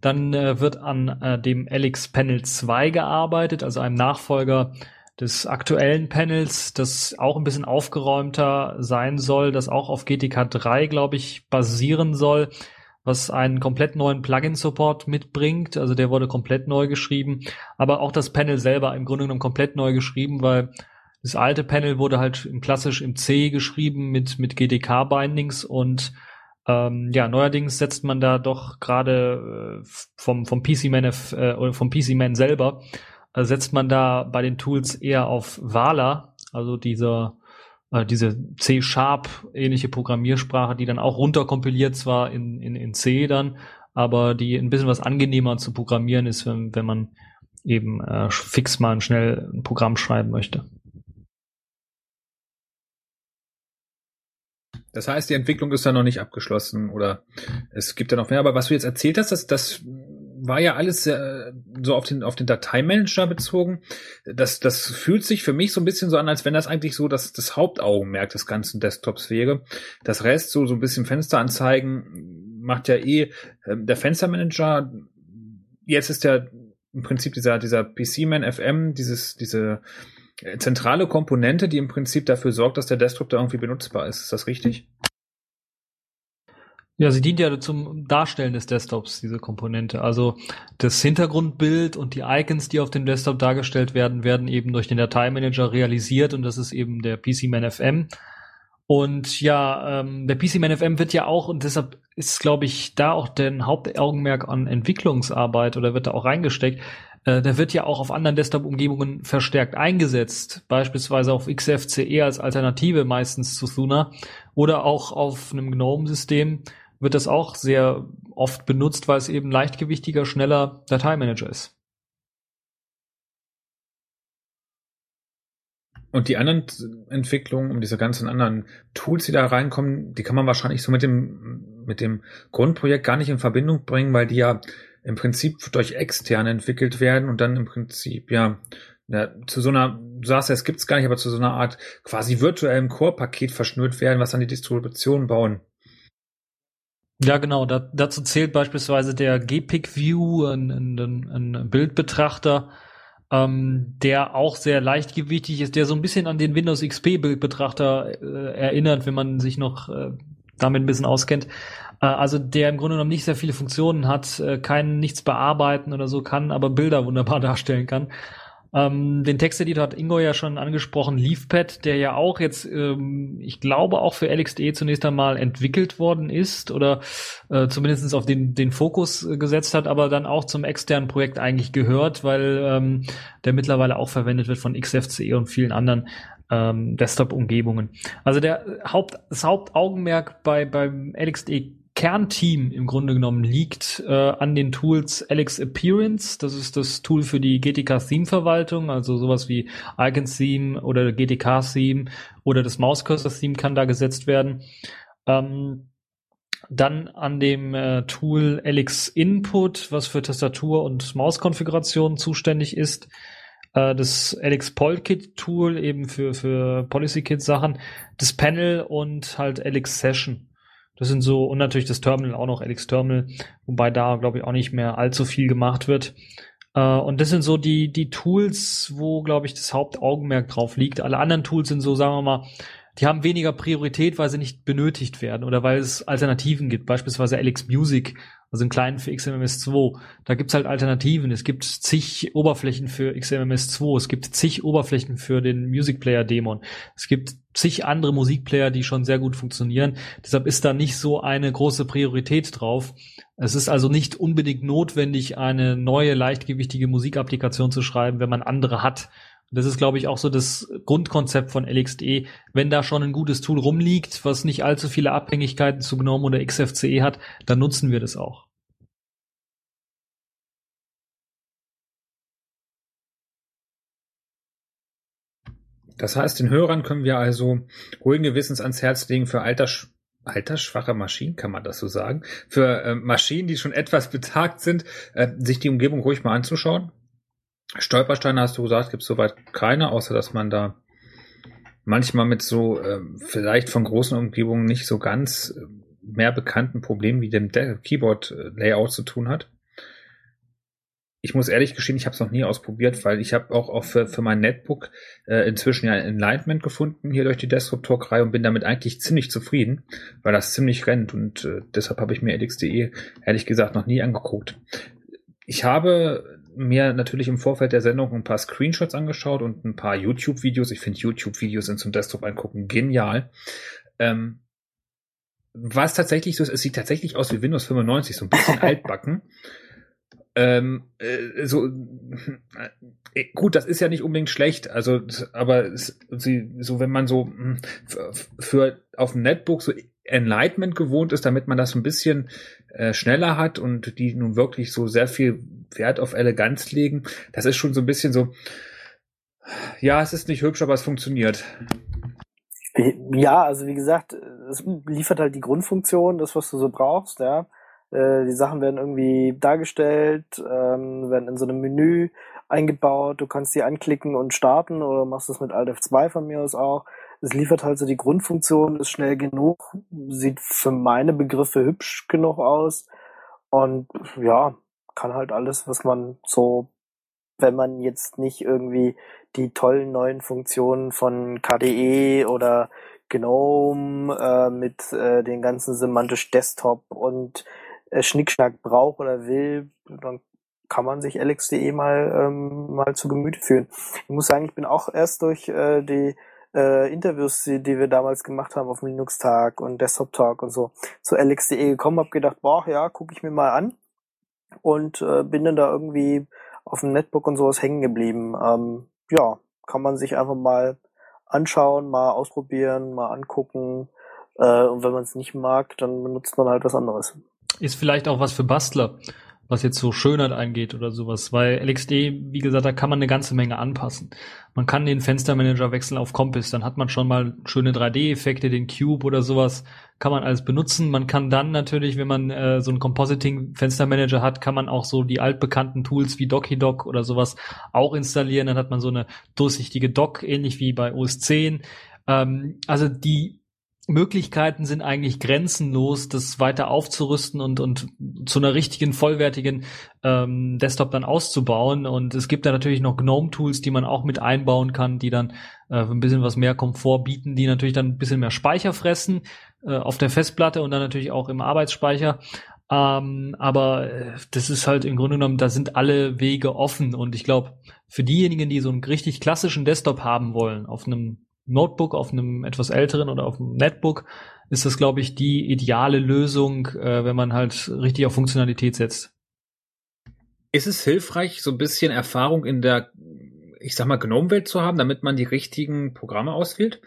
Dann äh, wird an äh, dem LX Panel 2 gearbeitet, also einem Nachfolger des aktuellen Panels, das auch ein bisschen aufgeräumter sein soll, das auch auf GTK 3, glaube ich, basieren soll, was einen komplett neuen Plugin-Support mitbringt. Also der wurde komplett neu geschrieben, aber auch das Panel selber im Grunde genommen komplett neu geschrieben, weil Das alte Panel wurde halt klassisch im C geschrieben mit, mit GDK-Bindings und ähm, ja, neuerdings setzt man da doch gerade äh, vom, vom PC-Man äh, vom PC-Man selber, äh, setzt man da bei den Tools eher auf Vala, also dieser äh, diese C-Sharp ähnliche Programmiersprache, die dann auch runterkompiliert zwar in, in, in C dann, aber die ein bisschen was angenehmer zu programmieren ist, wenn, wenn man eben äh, fix mal schnell ein Programm schreiben möchte. Das heißt, die Entwicklung ist da noch nicht abgeschlossen oder es gibt da noch mehr. Aber was du jetzt erzählt hast, das, das war ja alles äh, so auf den, auf den Dateimanager bezogen. Das, das fühlt sich für mich so ein bisschen so an, als wenn das eigentlich so das, das Hauptaugenmerk des ganzen Desktops wäre. Das Rest, so, so ein bisschen Fensteranzeigen, macht ja eh äh, der Fenstermanager. Jetzt ist ja im Prinzip dieser, dieser PC-Man FM, dieses, diese zentrale Komponente, die im Prinzip dafür sorgt, dass der Desktop da irgendwie benutzbar ist. Ist das richtig? Ja, sie dient ja zum Darstellen des Desktops, diese Komponente. Also das Hintergrundbild und die Icons, die auf dem Desktop dargestellt werden, werden eben durch den Dateimanager realisiert und das ist eben der PC-Man FM. Und ja, ähm, der PC-Man FM wird ja auch, und deshalb ist, glaube ich, da auch der Hauptaugenmerk an Entwicklungsarbeit oder wird da auch reingesteckt, äh, der wird ja auch auf anderen Desktop-Umgebungen verstärkt eingesetzt, beispielsweise auf XFCE als Alternative meistens zu Thuna oder auch auf einem GNOME-System wird das auch sehr oft benutzt, weil es eben leichtgewichtiger, schneller Dateimanager ist. Und die anderen Entwicklungen und diese ganzen anderen Tools, die da reinkommen, die kann man wahrscheinlich so mit dem, mit dem Grundprojekt gar nicht in Verbindung bringen, weil die ja im Prinzip durch externe entwickelt werden und dann im Prinzip ja, ja zu so einer, du sagst ja, es gibt's gar nicht, aber zu so einer Art quasi virtuellem Core-Paket verschnürt werden, was dann die Distribution bauen. Ja, genau. Da, dazu zählt beispielsweise der GPIC View, ein, ein, ein Bildbetrachter, ähm, der auch sehr leichtgewichtig ist, der so ein bisschen an den Windows XP Bildbetrachter äh, erinnert, wenn man sich noch äh, damit ein bisschen auskennt. Äh, also der im Grunde genommen nicht sehr viele Funktionen hat, äh, kein nichts bearbeiten oder so kann, aber Bilder wunderbar darstellen kann. Ähm, den Texteditor hat Ingo ja schon angesprochen, LeafPad, der ja auch jetzt, ähm, ich glaube, auch für LXDE zunächst einmal entwickelt worden ist oder äh, zumindest auf den, den Fokus gesetzt hat, aber dann auch zum externen Projekt eigentlich gehört, weil ähm, der mittlerweile auch verwendet wird von XFCE und vielen anderen ähm, Desktop-Umgebungen. Also der Haupt, das Hauptaugenmerk bei beim LXDE Kernteam im Grunde genommen liegt äh, an den Tools Alex Appearance. Das ist das Tool für die GTK Theme Verwaltung, also sowas wie Icon Theme oder GTK Theme oder das Mauscursor Theme kann da gesetzt werden. Ähm, dann an dem äh, Tool Alex Input, was für Tastatur und Mauskonfiguration zuständig ist. Äh, das Alex Polkit Tool eben für, für Policy Kit Sachen. Das Panel und halt Alex Session. Das sind so, und natürlich das Terminal auch noch, Alex Terminal, wobei da, glaube ich, auch nicht mehr allzu viel gemacht wird. Äh, und das sind so die, die Tools, wo, glaube ich, das Hauptaugenmerk drauf liegt. Alle anderen Tools sind so, sagen wir mal, die haben weniger Priorität, weil sie nicht benötigt werden oder weil es Alternativen gibt, beispielsweise Alex Music, also einen kleinen für XMMS2. Da gibt's halt Alternativen. Es gibt zig Oberflächen für XMMS2, es gibt zig Oberflächen für den Music Player Dämon. Es gibt zig andere Musikplayer, die schon sehr gut funktionieren. Deshalb ist da nicht so eine große Priorität drauf. Es ist also nicht unbedingt notwendig, eine neue, leichtgewichtige Musikapplikation zu schreiben, wenn man andere hat. Das ist, glaube ich, auch so das Grundkonzept von LXDE. Wenn da schon ein gutes Tool rumliegt, was nicht allzu viele Abhängigkeiten zu GNOME oder XFCE hat, dann nutzen wir das auch. Das heißt, den Hörern können wir also ruhigen Gewissens ans Herz legen für alters altersschwache Maschinen, kann man das so sagen, für äh, Maschinen, die schon etwas betagt sind, äh, sich die Umgebung ruhig mal anzuschauen. Stolpersteine hast du gesagt, gibt es soweit keine, außer dass man da manchmal mit so äh, vielleicht von großen Umgebungen nicht so ganz äh, mehr bekannten Problemen wie dem Keyboard-Layout zu tun hat. Ich muss ehrlich gestehen, ich habe es noch nie ausprobiert, weil ich habe auch, auch für, für mein Netbook äh, inzwischen ja ein Enlightenment gefunden hier durch die Desktop-Talk-Reihe und bin damit eigentlich ziemlich zufrieden, weil das ziemlich rennt und äh, deshalb habe ich mir LX.de ehrlich gesagt noch nie angeguckt. Ich habe mir natürlich im Vorfeld der Sendung ein paar Screenshots angeschaut und ein paar YouTube-Videos. Ich finde YouTube-Videos sind zum Desktop angucken genial. Ähm, war es tatsächlich so, es sieht tatsächlich aus wie Windows 95, so ein bisschen altbacken. Ähm, äh, so äh, gut, das ist ja nicht unbedingt schlecht, also aber es, sie, so wenn man so hm, für, für auf dem Netbook so Enlightenment gewohnt ist, damit man das ein bisschen äh, schneller hat und die nun wirklich so sehr viel Wert auf Eleganz legen, das ist schon so ein bisschen so, ja, es ist nicht hübsch, aber es funktioniert. Ja, also wie gesagt, es liefert halt die Grundfunktion, das, was du so brauchst, ja. Äh, die Sachen werden irgendwie dargestellt, ähm, werden in so einem Menü eingebaut, du kannst die anklicken und starten oder machst das mit Alt F2 von mir aus auch. Es liefert halt so die Grundfunktion, ist schnell genug, sieht für meine Begriffe hübsch genug aus und ja, kann halt alles, was man so, wenn man jetzt nicht irgendwie die tollen neuen Funktionen von KDE oder GNOME äh, mit äh, den ganzen semantisch Desktop und äh, Schnickschnack braucht oder will, dann kann man sich LX.de mal ähm, mal zu Gemüte führen. Ich muss sagen, ich bin auch erst durch äh, die äh, Interviews, die, die wir damals gemacht haben auf dem Linux-Tag und Desktop-Talk und so, zu LX.de gekommen, habe gedacht, boah, ja, gucke ich mir mal an und äh, bin dann da irgendwie auf dem Netbook und sowas hängen geblieben. Ähm, ja, kann man sich einfach mal anschauen, mal ausprobieren, mal angucken. Äh, und wenn man es nicht mag, dann benutzt man halt was anderes. Ist vielleicht auch was für Bastler, was jetzt so Schönheit angeht oder sowas, weil LXD, wie gesagt, da kann man eine ganze Menge anpassen. Man kann den Fenstermanager wechseln auf Compass, dann hat man schon mal schöne 3D-Effekte, den Cube oder sowas, kann man alles benutzen. Man kann dann natürlich, wenn man äh, so einen Compositing-Fenstermanager hat, kann man auch so die altbekannten Tools wie DokiDoc oder sowas auch installieren. Dann hat man so eine durchsichtige Dock, ähnlich wie bei OS 10. Ähm, also die Möglichkeiten sind eigentlich grenzenlos, das weiter aufzurüsten und, und zu einer richtigen, vollwertigen ähm, Desktop dann auszubauen. Und es gibt da natürlich noch GNOME-Tools, die man auch mit einbauen kann, die dann äh, ein bisschen was mehr Komfort bieten, die natürlich dann ein bisschen mehr Speicher fressen äh, auf der Festplatte und dann natürlich auch im Arbeitsspeicher. Ähm, aber äh, das ist halt im Grunde genommen, da sind alle Wege offen. Und ich glaube, für diejenigen, die so einen richtig klassischen Desktop haben wollen, auf einem Notebook, auf einem etwas älteren oder auf einem Netbook, ist das, glaube ich, die ideale Lösung, äh, wenn man halt richtig auf Funktionalität setzt. Ist es hilfreich, so ein bisschen Erfahrung in der, ich sag mal, Gnome-Welt zu haben, damit man die richtigen Programme auswählt?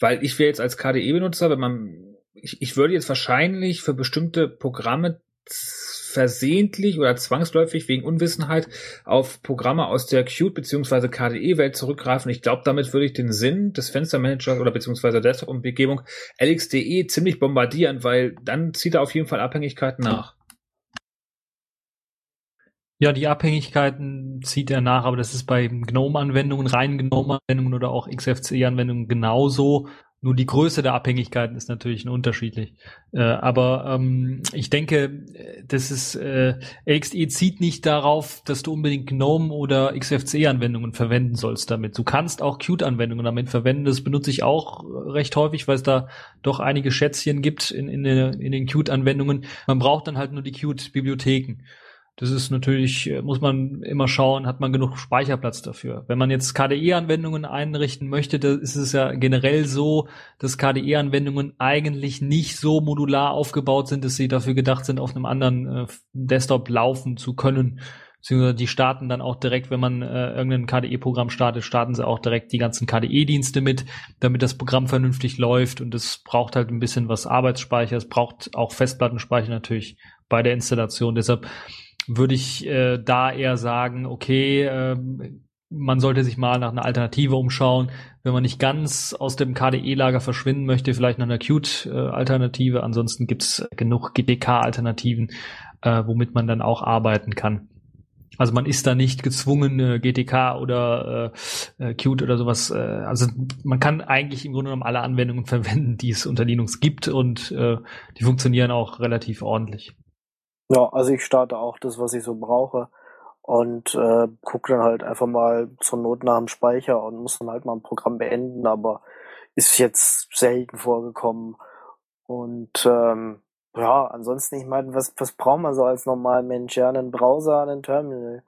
Weil ich wäre jetzt als KDE-Benutzer, wenn man, ich, ich würde jetzt wahrscheinlich für bestimmte Programme versehentlich oder zwangsläufig wegen Unwissenheit auf Programme aus der Qt bzw. KDE-Welt zurückgreifen. Ich glaube, damit würde ich den Sinn des Fenstermanagers oder beziehungsweise Desktop-Umgebung LXDE ziemlich bombardieren, weil dann zieht er auf jeden Fall Abhängigkeiten nach. Ja, die Abhängigkeiten zieht er nach, aber das ist bei GNOME-Anwendungen, reinen GNOME-Anwendungen oder auch XFCE-Anwendungen genauso. Nur die Größe der Abhängigkeiten ist natürlich unterschiedlich. Äh, aber ähm, ich denke, das ist äh, LXE zieht nicht darauf, dass du unbedingt GNOME oder XFCE-Anwendungen verwenden sollst damit. Du kannst auch Qt-Anwendungen damit verwenden. Das benutze ich auch recht häufig, weil es da doch einige Schätzchen gibt in, in, in den Qt-Anwendungen. Man braucht dann halt nur die Qt-Bibliotheken. Das ist natürlich, äh, muss man immer schauen, hat man genug Speicherplatz dafür. Wenn man jetzt KDE-Anwendungen einrichten möchte, da ist es ja generell so, dass KDE-Anwendungen eigentlich nicht so modular aufgebaut sind, dass sie dafür gedacht sind, auf einem anderen äh, Desktop laufen zu können. Beziehungsweise die starten dann auch direkt, wenn man äh, irgendein KDE-Programm startet, starten sie auch direkt die ganzen KDE-Dienste mit, damit das Programm vernünftig läuft. Und es braucht halt ein bisschen was Arbeitsspeicher. Es braucht auch Festplattenspeicher natürlich bei der Installation. Deshalb würde ich äh, da eher sagen, okay, äh, man sollte sich mal nach einer Alternative umschauen. Wenn man nicht ganz aus dem KDE-Lager verschwinden möchte, vielleicht nach einer Qt-Alternative. Ansonsten gibt's genug GTK-Alternativen, äh, womit man dann auch arbeiten kann. Also man ist da nicht gezwungen, äh, GTK oder äh, äh, Qt oder sowas. Äh, also man kann eigentlich im Grunde genommen alle Anwendungen verwenden, die es unter Linux gibt und äh, die funktionieren auch relativ ordentlich. Ja, also ich starte auch das, was ich so brauche und äh, gucke dann halt einfach mal zur Not nach dem Speicher und muss dann halt mal ein Programm beenden, aber ist jetzt selten vorgekommen. Und ähm, ja, ansonsten, ich meine, was, was braucht man so als normaler Mensch? Ja, einen Browser, einen Terminal.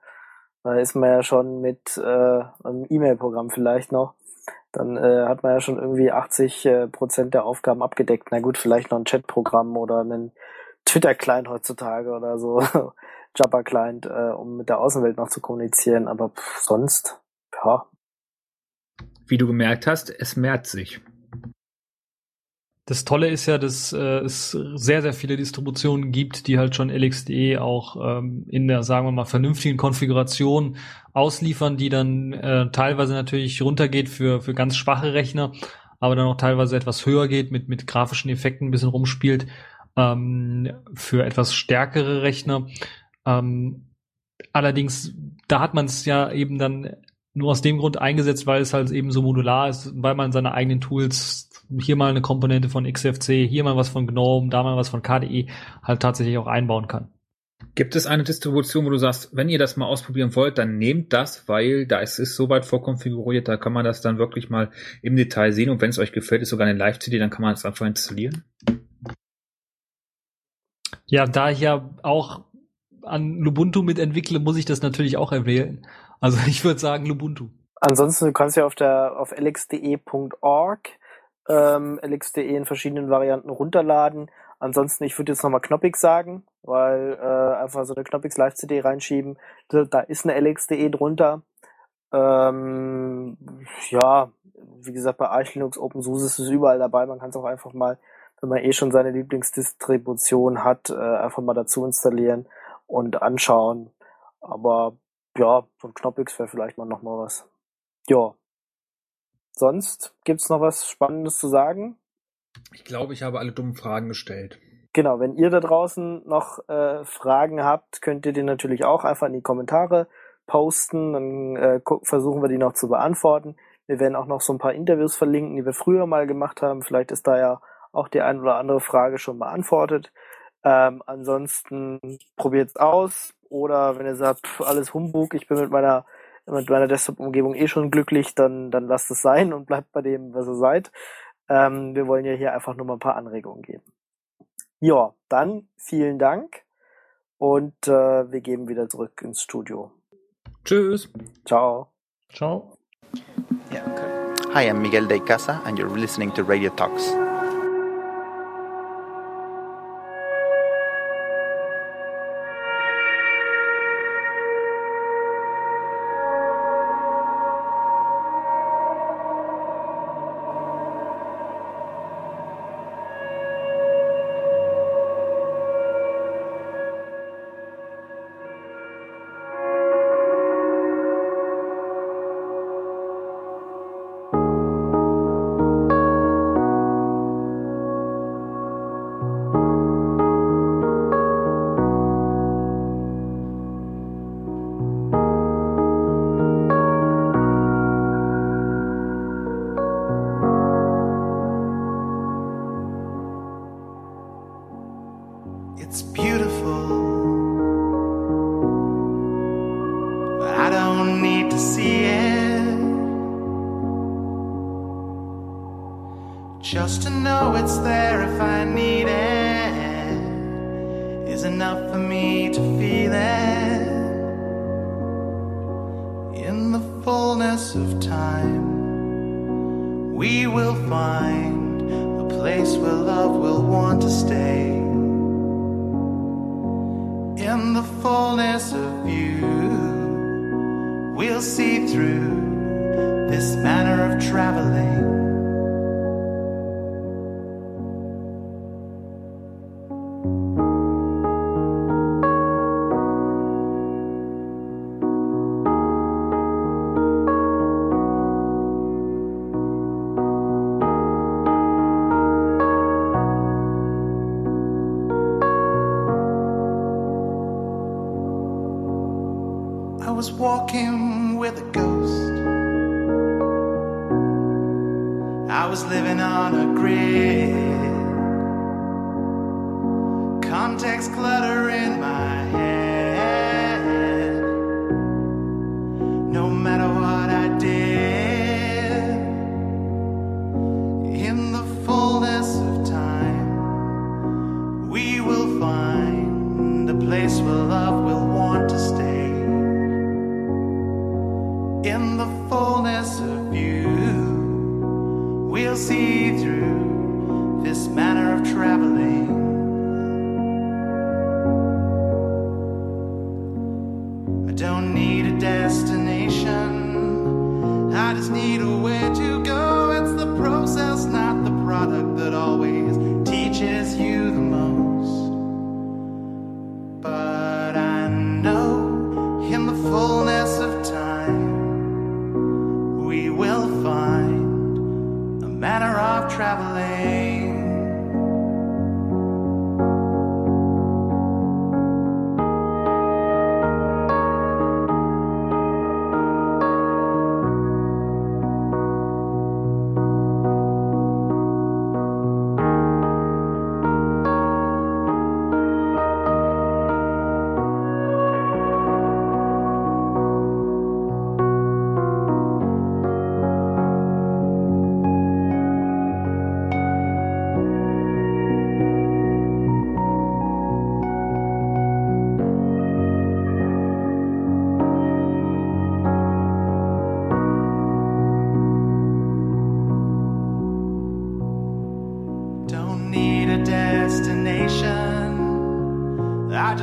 Da ist man ja schon mit äh, einem E-Mail-Programm vielleicht noch. Dann äh, hat man ja schon irgendwie 80 äh, Prozent der Aufgaben abgedeckt. Na gut, vielleicht noch ein Chat-Programm oder einen Twitter-Client heutzutage oder so. Jabber-Client, äh, um mit der Außenwelt noch zu kommunizieren. Aber pff, sonst, ja. Wie du gemerkt hast, es mehrt sich. Das Tolle ist ja, dass äh, es sehr, sehr viele Distributionen gibt, die halt schon LXDE auch ähm, in der, sagen wir mal, vernünftigen Konfiguration ausliefern, die dann äh, teilweise natürlich runtergeht für, für ganz schwache Rechner, aber dann auch teilweise etwas höher geht, mit, mit grafischen Effekten ein bisschen rumspielt, ähm, für etwas stärkere Rechner. Ähm, allerdings, da hat man es ja eben dann nur aus dem Grund eingesetzt, weil es halt eben so modular ist, weil man seine eigenen Tools hier mal eine Komponente von XFC, hier mal was von GNOME, da mal was von KDE halt tatsächlich auch einbauen kann. Gibt es eine Distribution, wo du sagst, wenn ihr das mal ausprobieren wollt, dann nehmt das, weil da ist es so weit vorkonfiguriert, da kann man das dann wirklich mal im Detail sehen und wenn es euch gefällt, ist sogar eine Live-CD, dann kann man es einfach installieren? Ja, da ich ja auch an Lubuntu mitentwickle, muss ich das natürlich auch erwählen. Also ich würde sagen Lubuntu. Ansonsten, du kannst ja auf der auf lxde.org ähm, LXDE in verschiedenen Varianten runterladen. Ansonsten, ich würde jetzt nochmal Knoppix sagen, weil äh, einfach so eine Knoppix Live-CD reinschieben. Da, da ist eine LXDE drunter. Ähm, ja, wie gesagt, bei Arch Linux OpenSUSE ist es überall dabei. Man kann es auch einfach mal, wenn man eh schon seine Lieblingsdistribution hat, äh, einfach mal dazu installieren und anschauen. Aber ja, so ein Knoppix wäre vielleicht mal nochmal was. Ja, Sonst gibt's noch was Spannendes zu sagen? Ich glaube, ich habe alle dummen Fragen gestellt. Genau, wenn ihr da draußen noch äh, Fragen habt, könnt ihr die natürlich auch einfach in die Kommentare posten. Dann äh, versuchen wir die noch zu beantworten. Wir werden auch noch so ein paar Interviews verlinken, die wir früher mal gemacht haben. Vielleicht ist da ja auch die ein oder andere Frage schon beantwortet. Ähm, ansonsten probiert's aus. Oder wenn ihr sagt, pff, alles Humbug, ich bin mit meiner mit meiner Desktop-Umgebung eh schon glücklich, dann, dann lasst es sein und bleibt bei dem, was ihr seid. Ähm, wir wollen ja hier einfach nur mal ein paar Anregungen geben. Ja, dann vielen Dank und äh, wir geben wieder zurück ins Studio. Tschüss. Ciao. Ciao. Yeah, okay. Hi, I'm Miguel de Casa, and you're listening to Radio Talks.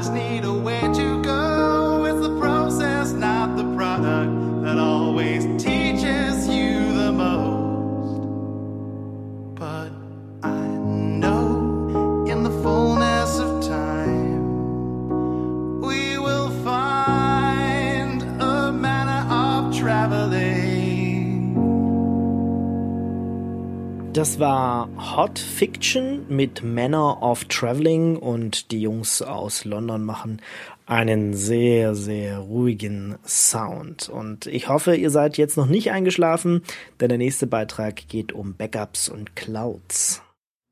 Just need a way to go. It's the process, not the product, that always teaches you the most. But I know in the fullness of time, we will find a manner of traveling. Das war Hot Fiction mit Manner of Traveling und die Jungs aus London machen einen sehr, sehr ruhigen Sound. Und ich hoffe, ihr seid jetzt noch nicht eingeschlafen, denn der nächste Beitrag geht um Backups und Clouds.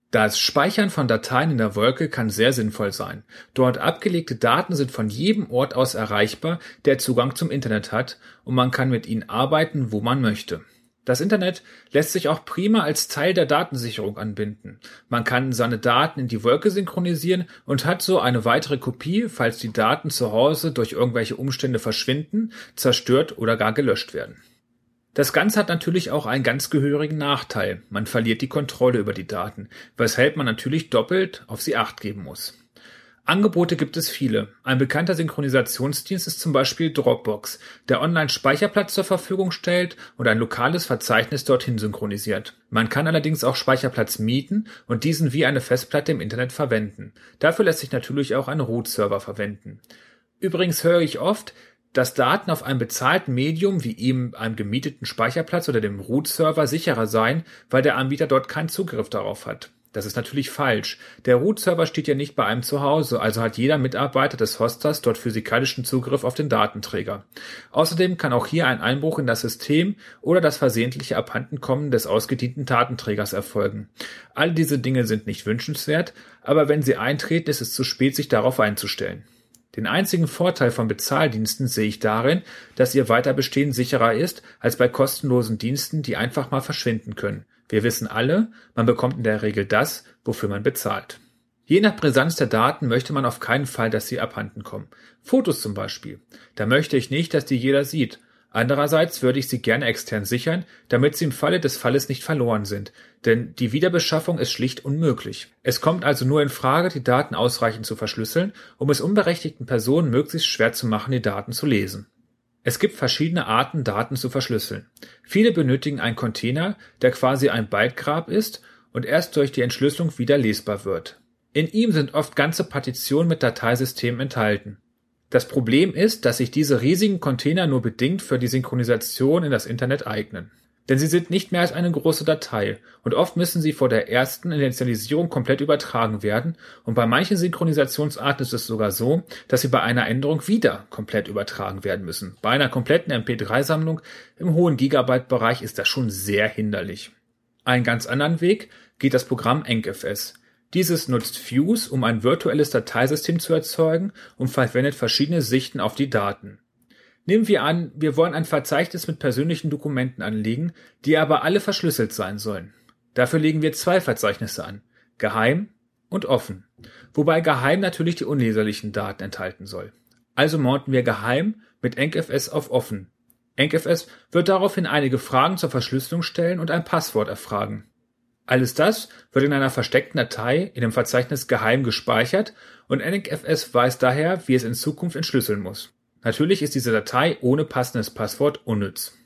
Das Speichern von Dateien in der Wolke kann sehr sinnvoll sein. Dort abgelegte Daten sind von jedem Ort aus erreichbar, der Zugang zum Internet hat, und man kann mit ihnen arbeiten, wo man möchte. Das Internet lässt sich auch prima als Teil der Datensicherung anbinden. Man kann seine Daten in die Wolke synchronisieren und hat so eine weitere Kopie, falls die Daten zu Hause durch irgendwelche Umstände verschwinden, zerstört oder gar gelöscht werden. Das Ganze hat natürlich auch einen ganz gehörigen Nachteil. Man verliert die Kontrolle über die Daten, weshalb man natürlich doppelt auf sie acht geben muss. Angebote gibt es viele. Ein bekannter Synchronisationsdienst ist zum Beispiel Dropbox, der Online-Speicherplatz zur Verfügung stellt und ein lokales Verzeichnis dorthin synchronisiert. Man kann allerdings auch Speicherplatz mieten und diesen wie eine Festplatte im Internet verwenden. Dafür lässt sich natürlich auch ein Root-Server verwenden. Übrigens höre ich oft, dass Daten auf einem bezahlten Medium wie eben einem gemieteten Speicherplatz oder dem Root-Server sicherer seien, weil der Anbieter dort keinen Zugriff darauf hat. Das ist natürlich falsch. Der Root-Server steht ja nicht bei einem zu Hause, also hat jeder Mitarbeiter des Hosters dort physikalischen Zugriff auf den Datenträger. Außerdem kann auch hier ein Einbruch in das System oder das versehentliche Abhandenkommen des ausgedienten Datenträgers erfolgen. All diese Dinge sind nicht wünschenswert, aber wenn sie eintreten, ist es zu spät, sich darauf einzustellen. Den einzigen Vorteil von Bezahldiensten sehe ich darin, dass ihr Weiterbestehen sicherer ist als bei kostenlosen Diensten, die einfach mal verschwinden können. Wir wissen alle, man bekommt in der Regel das, wofür man bezahlt. Je nach Brisanz der Daten möchte man auf keinen Fall, dass sie abhanden kommen. Fotos zum Beispiel. Da möchte ich nicht, dass die jeder sieht. Andererseits würde ich sie gerne extern sichern, damit sie im Falle des Falles nicht verloren sind, denn die Wiederbeschaffung ist schlicht unmöglich. Es kommt also nur in Frage, die Daten ausreichend zu verschlüsseln, um es unberechtigten Personen möglichst schwer zu machen, die Daten zu lesen. Es gibt verschiedene Arten, Daten zu verschlüsseln. Viele benötigen einen Container, der quasi ein Bytegrab ist und erst durch die Entschlüsselung wieder lesbar wird. In ihm sind oft ganze Partitionen mit Dateisystemen enthalten. Das Problem ist, dass sich diese riesigen Container nur bedingt für die Synchronisation in das Internet eignen. Denn sie sind nicht mehr als eine große Datei und oft müssen sie vor der ersten Initialisierung komplett übertragen werden und bei manchen Synchronisationsarten ist es sogar so, dass sie bei einer Änderung wieder komplett übertragen werden müssen. Bei einer kompletten MP3-Sammlung im hohen Gigabyte-Bereich ist das schon sehr hinderlich. Einen ganz anderen Weg geht das Programm EncFS. Dieses nutzt Fuse, um ein virtuelles Dateisystem zu erzeugen und verwendet verschiedene Sichten auf die Daten. Nehmen wir an, wir wollen ein Verzeichnis mit persönlichen Dokumenten anlegen, die aber alle verschlüsselt sein sollen. Dafür legen wir zwei Verzeichnisse an, geheim und offen, wobei geheim natürlich die unleserlichen Daten enthalten soll. Also mounten wir geheim mit EncFS auf offen. EncFS wird daraufhin einige Fragen zur Verschlüsselung stellen und ein Passwort erfragen. Alles das wird in einer versteckten Datei in dem Verzeichnis geheim gespeichert und NXFS weiß daher, wie es in Zukunft entschlüsseln muss. Natürlich ist diese Datei ohne passendes Passwort unnütz.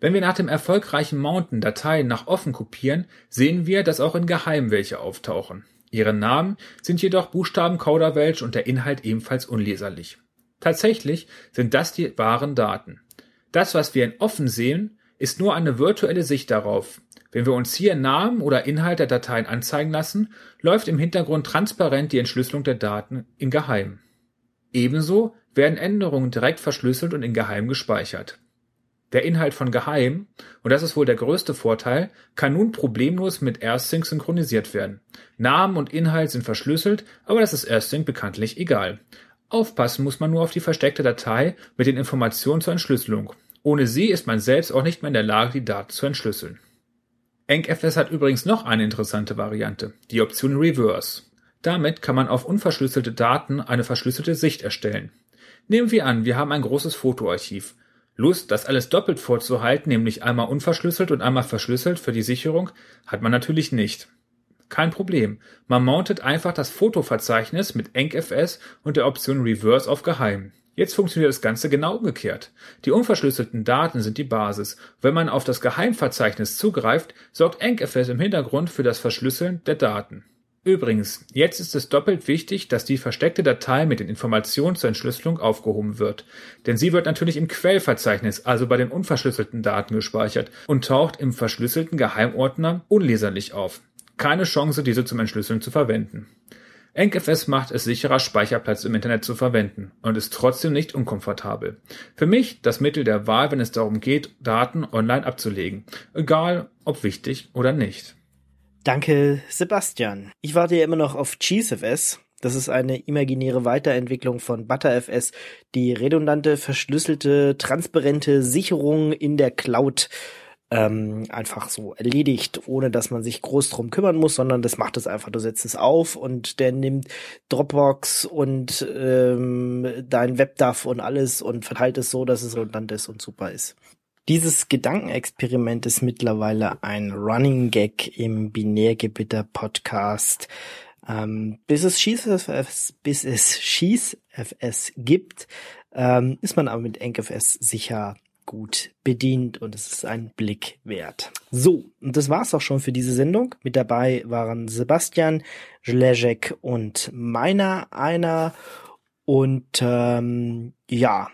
Wenn wir nach dem erfolgreichen Mounten Dateien nach offen kopieren, sehen wir, dass auch in Geheim welche auftauchen. Ihre Namen sind jedoch Buchstabenkauderwelsch und der Inhalt ebenfalls unleserlich. Tatsächlich sind das die wahren Daten. Das, was wir in offen sehen, ist nur eine virtuelle Sicht darauf. Wenn wir uns hier Namen oder Inhalt der Dateien anzeigen lassen, läuft im Hintergrund transparent die Entschlüsselung der Daten in Geheim. Ebenso werden Änderungen direkt verschlüsselt und in Geheim gespeichert. Der Inhalt von Geheim, und das ist wohl der größte Vorteil, kann nun problemlos mit AirSync synchronisiert werden. Namen und Inhalt sind verschlüsselt, aber das ist AirSync bekanntlich egal. Aufpassen muss man nur auf die versteckte Datei mit den Informationen zur Entschlüsselung. Ohne sie ist man selbst auch nicht mehr in der Lage, die Daten zu entschlüsseln. EncFS hat übrigens noch eine interessante Variante, die Option Reverse. Damit kann man auf unverschlüsselte Daten eine verschlüsselte Sicht erstellen. Nehmen wir an, wir haben ein großes Fotoarchiv. Lust, das alles doppelt vorzuhalten, nämlich einmal unverschlüsselt und einmal verschlüsselt für die Sicherung, hat man natürlich nicht. Kein Problem. Man mountet einfach das Fotoverzeichnis mit EncFS und der Option Reverse auf Geheim. Jetzt funktioniert das Ganze genau umgekehrt. Die unverschlüsselten Daten sind die Basis. Wenn man auf das Geheimverzeichnis zugreift, sorgt EncFS im Hintergrund für das Verschlüsseln der Daten. Übrigens, jetzt ist es doppelt wichtig, dass die versteckte Datei mit den Informationen zur Entschlüsselung aufgehoben wird. Denn sie wird natürlich im Quellverzeichnis, also bei den unverschlüsselten Daten gespeichert und taucht im verschlüsselten Geheimordner unleserlich auf. Keine Chance, diese zum Entschlüsseln zu verwenden. EncFS macht es sicherer, Speicherplatz im Internet zu verwenden und ist trotzdem nicht unkomfortabel. Für mich das Mittel der Wahl, wenn es darum geht, Daten online abzulegen. Egal, ob wichtig oder nicht. Danke, Sebastian. Ich warte ja immer noch auf CheeseFS. Das ist eine imaginäre Weiterentwicklung von ButterFS, die redundante, verschlüsselte, transparente Sicherung in der Cloud ähm, einfach so erledigt, ohne dass man sich groß drum kümmern muss, sondern das macht es einfach. Du setzt es auf und der nimmt Dropbox und ähm, dein WebDAV und alles und verteilt es so, dass es redundant ist und super ist. Dieses Gedankenexperiment ist mittlerweile ein Running Gag im Binärgebitter-Podcast. Ähm, bis es SchießFS, bis es SchießFS gibt, ähm, ist man aber mit EncFS sicher gut bedient und es ist ein Blick wert. So, und das war's auch schon für diese Sendung. Mit dabei waren Sebastian, Jlejek und meiner einer und ähm, ja,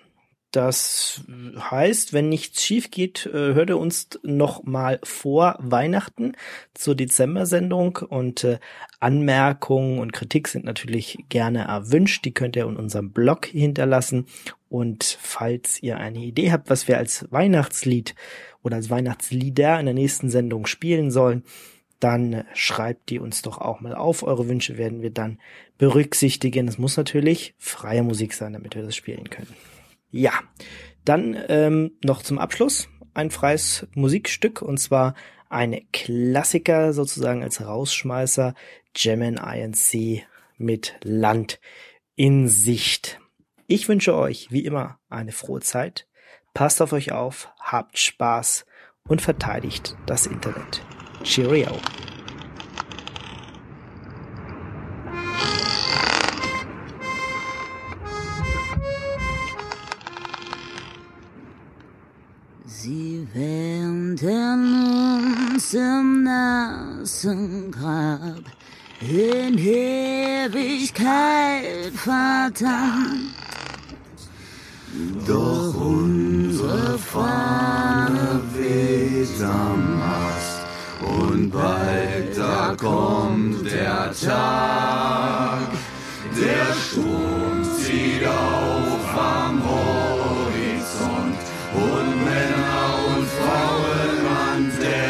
das heißt, wenn nichts schief geht, äh, hört ihr uns noch mal vor Weihnachten zur Dezember-Sendung und äh, Anmerkungen und Kritik sind natürlich gerne erwünscht. Die könnt ihr in unserem Blog hinterlassen. Und falls ihr eine Idee habt, was wir als Weihnachtslied oder als Weihnachtslieder in der nächsten Sendung spielen sollen, dann schreibt die uns doch auch mal auf. Eure Wünsche werden wir dann berücksichtigen. Es muss natürlich freie Musik sein, damit wir das spielen können. Ja, dann ähm, noch zum Abschluss ein freies Musikstück und zwar ein Klassiker sozusagen als Rausschmeißer German INC mit Land in Sicht. Ich wünsche euch wie immer eine frohe Zeit. Passt auf euch auf, habt Spaß und verteidigt das Internet. Cheerio. Sie wähnten uns im nassen Grab in Ewigkeit verdammt. Doch unsere Fahne weht am Mast und bald da kommt der Tag. Der Sturm zieht auf am Horizont und Männer und Frauen an Deck.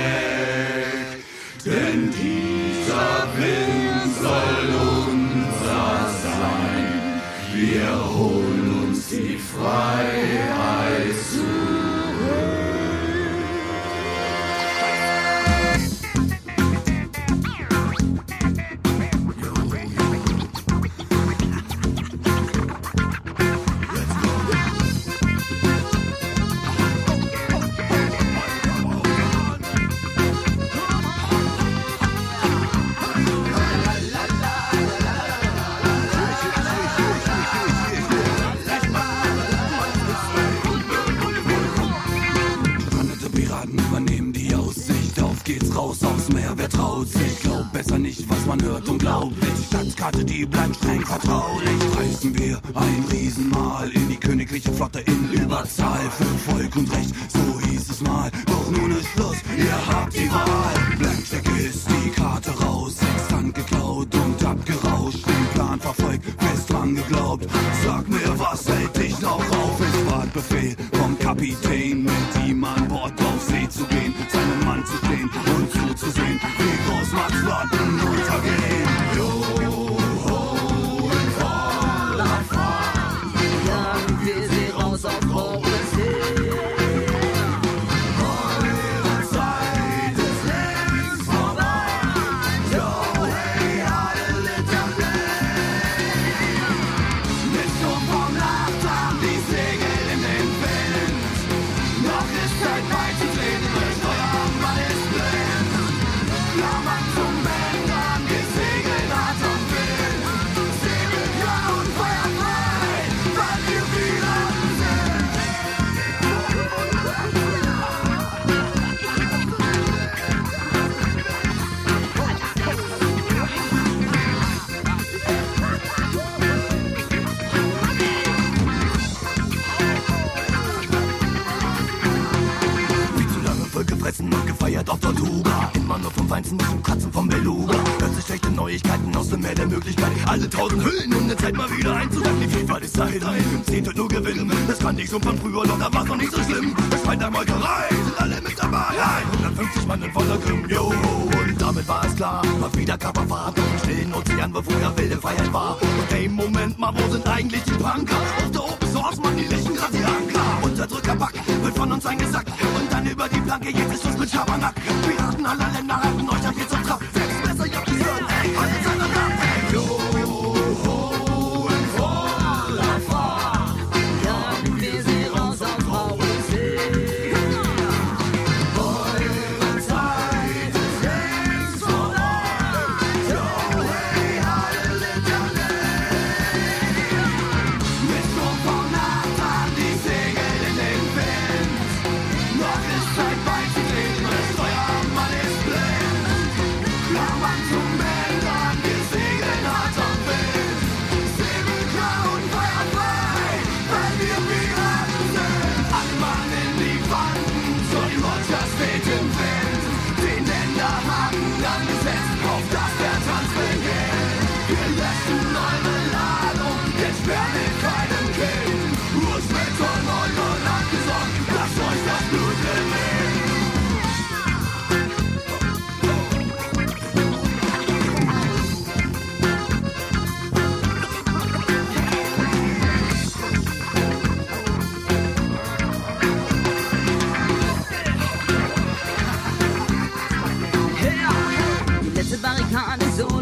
tausend Hüllen, um ne Zeit mal wieder einzusacken. Die Vielfalt ist Zeit, ein Zehntel nur gewinnen. Das fand ich so von früher, doch da war's noch nicht so schlimm. Es bei der Meuterei, sind alle mit dabei. Ja, 150 Mann in voller Grimm, yo. Und damit war es klar, mal wieder Kapperfahrt. Im stillen Ozean, wo früher wilde Feiern war. Und ey, Moment mal, wo sind eigentlich die Punker? Auf der Open Source, man, die Lichten grad die Anker. Unterdrückerback wird von uns eingesackt. Und dann über die Planke, jetzt ist es mit Schabernack. Piraten aller Länder retten euch, das jetzt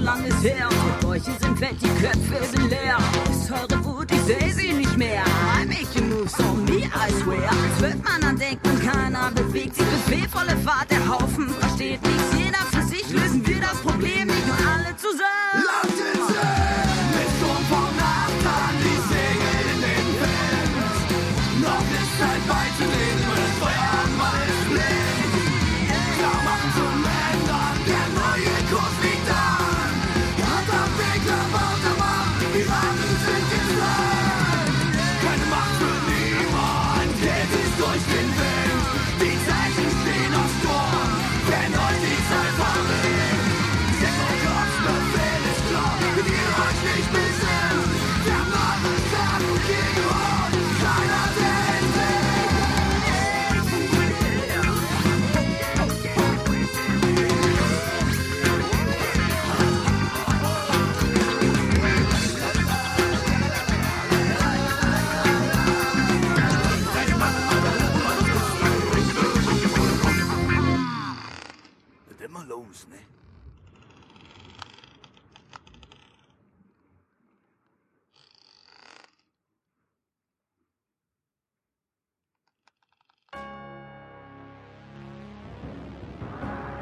lang ist her. Mit euch sind weg, die Köpfe sind leer. Ist eure Wut, ich seh sie nicht mehr. I make you move on me, I swear. Das wird man dann denken, keiner bewegt sich. Befehlvolle Fahrt, der Haufen versteht nichts, jeder versteht.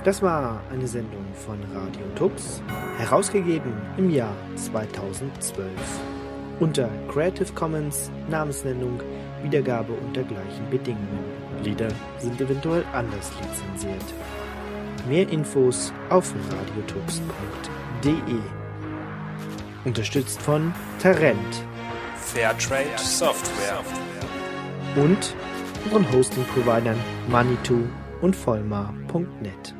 Das war eine Sendung von Radio Tux, herausgegeben im Jahr 2012 unter Creative Commons, Namensnennung, Wiedergabe unter gleichen Bedingungen. Lieder sind eventuell anders lizenziert. Mehr Infos auf radiotux.de. Unterstützt von Tarent, Fairtrade Software und unseren Hosting-Providern Manitou und Vollmar.net.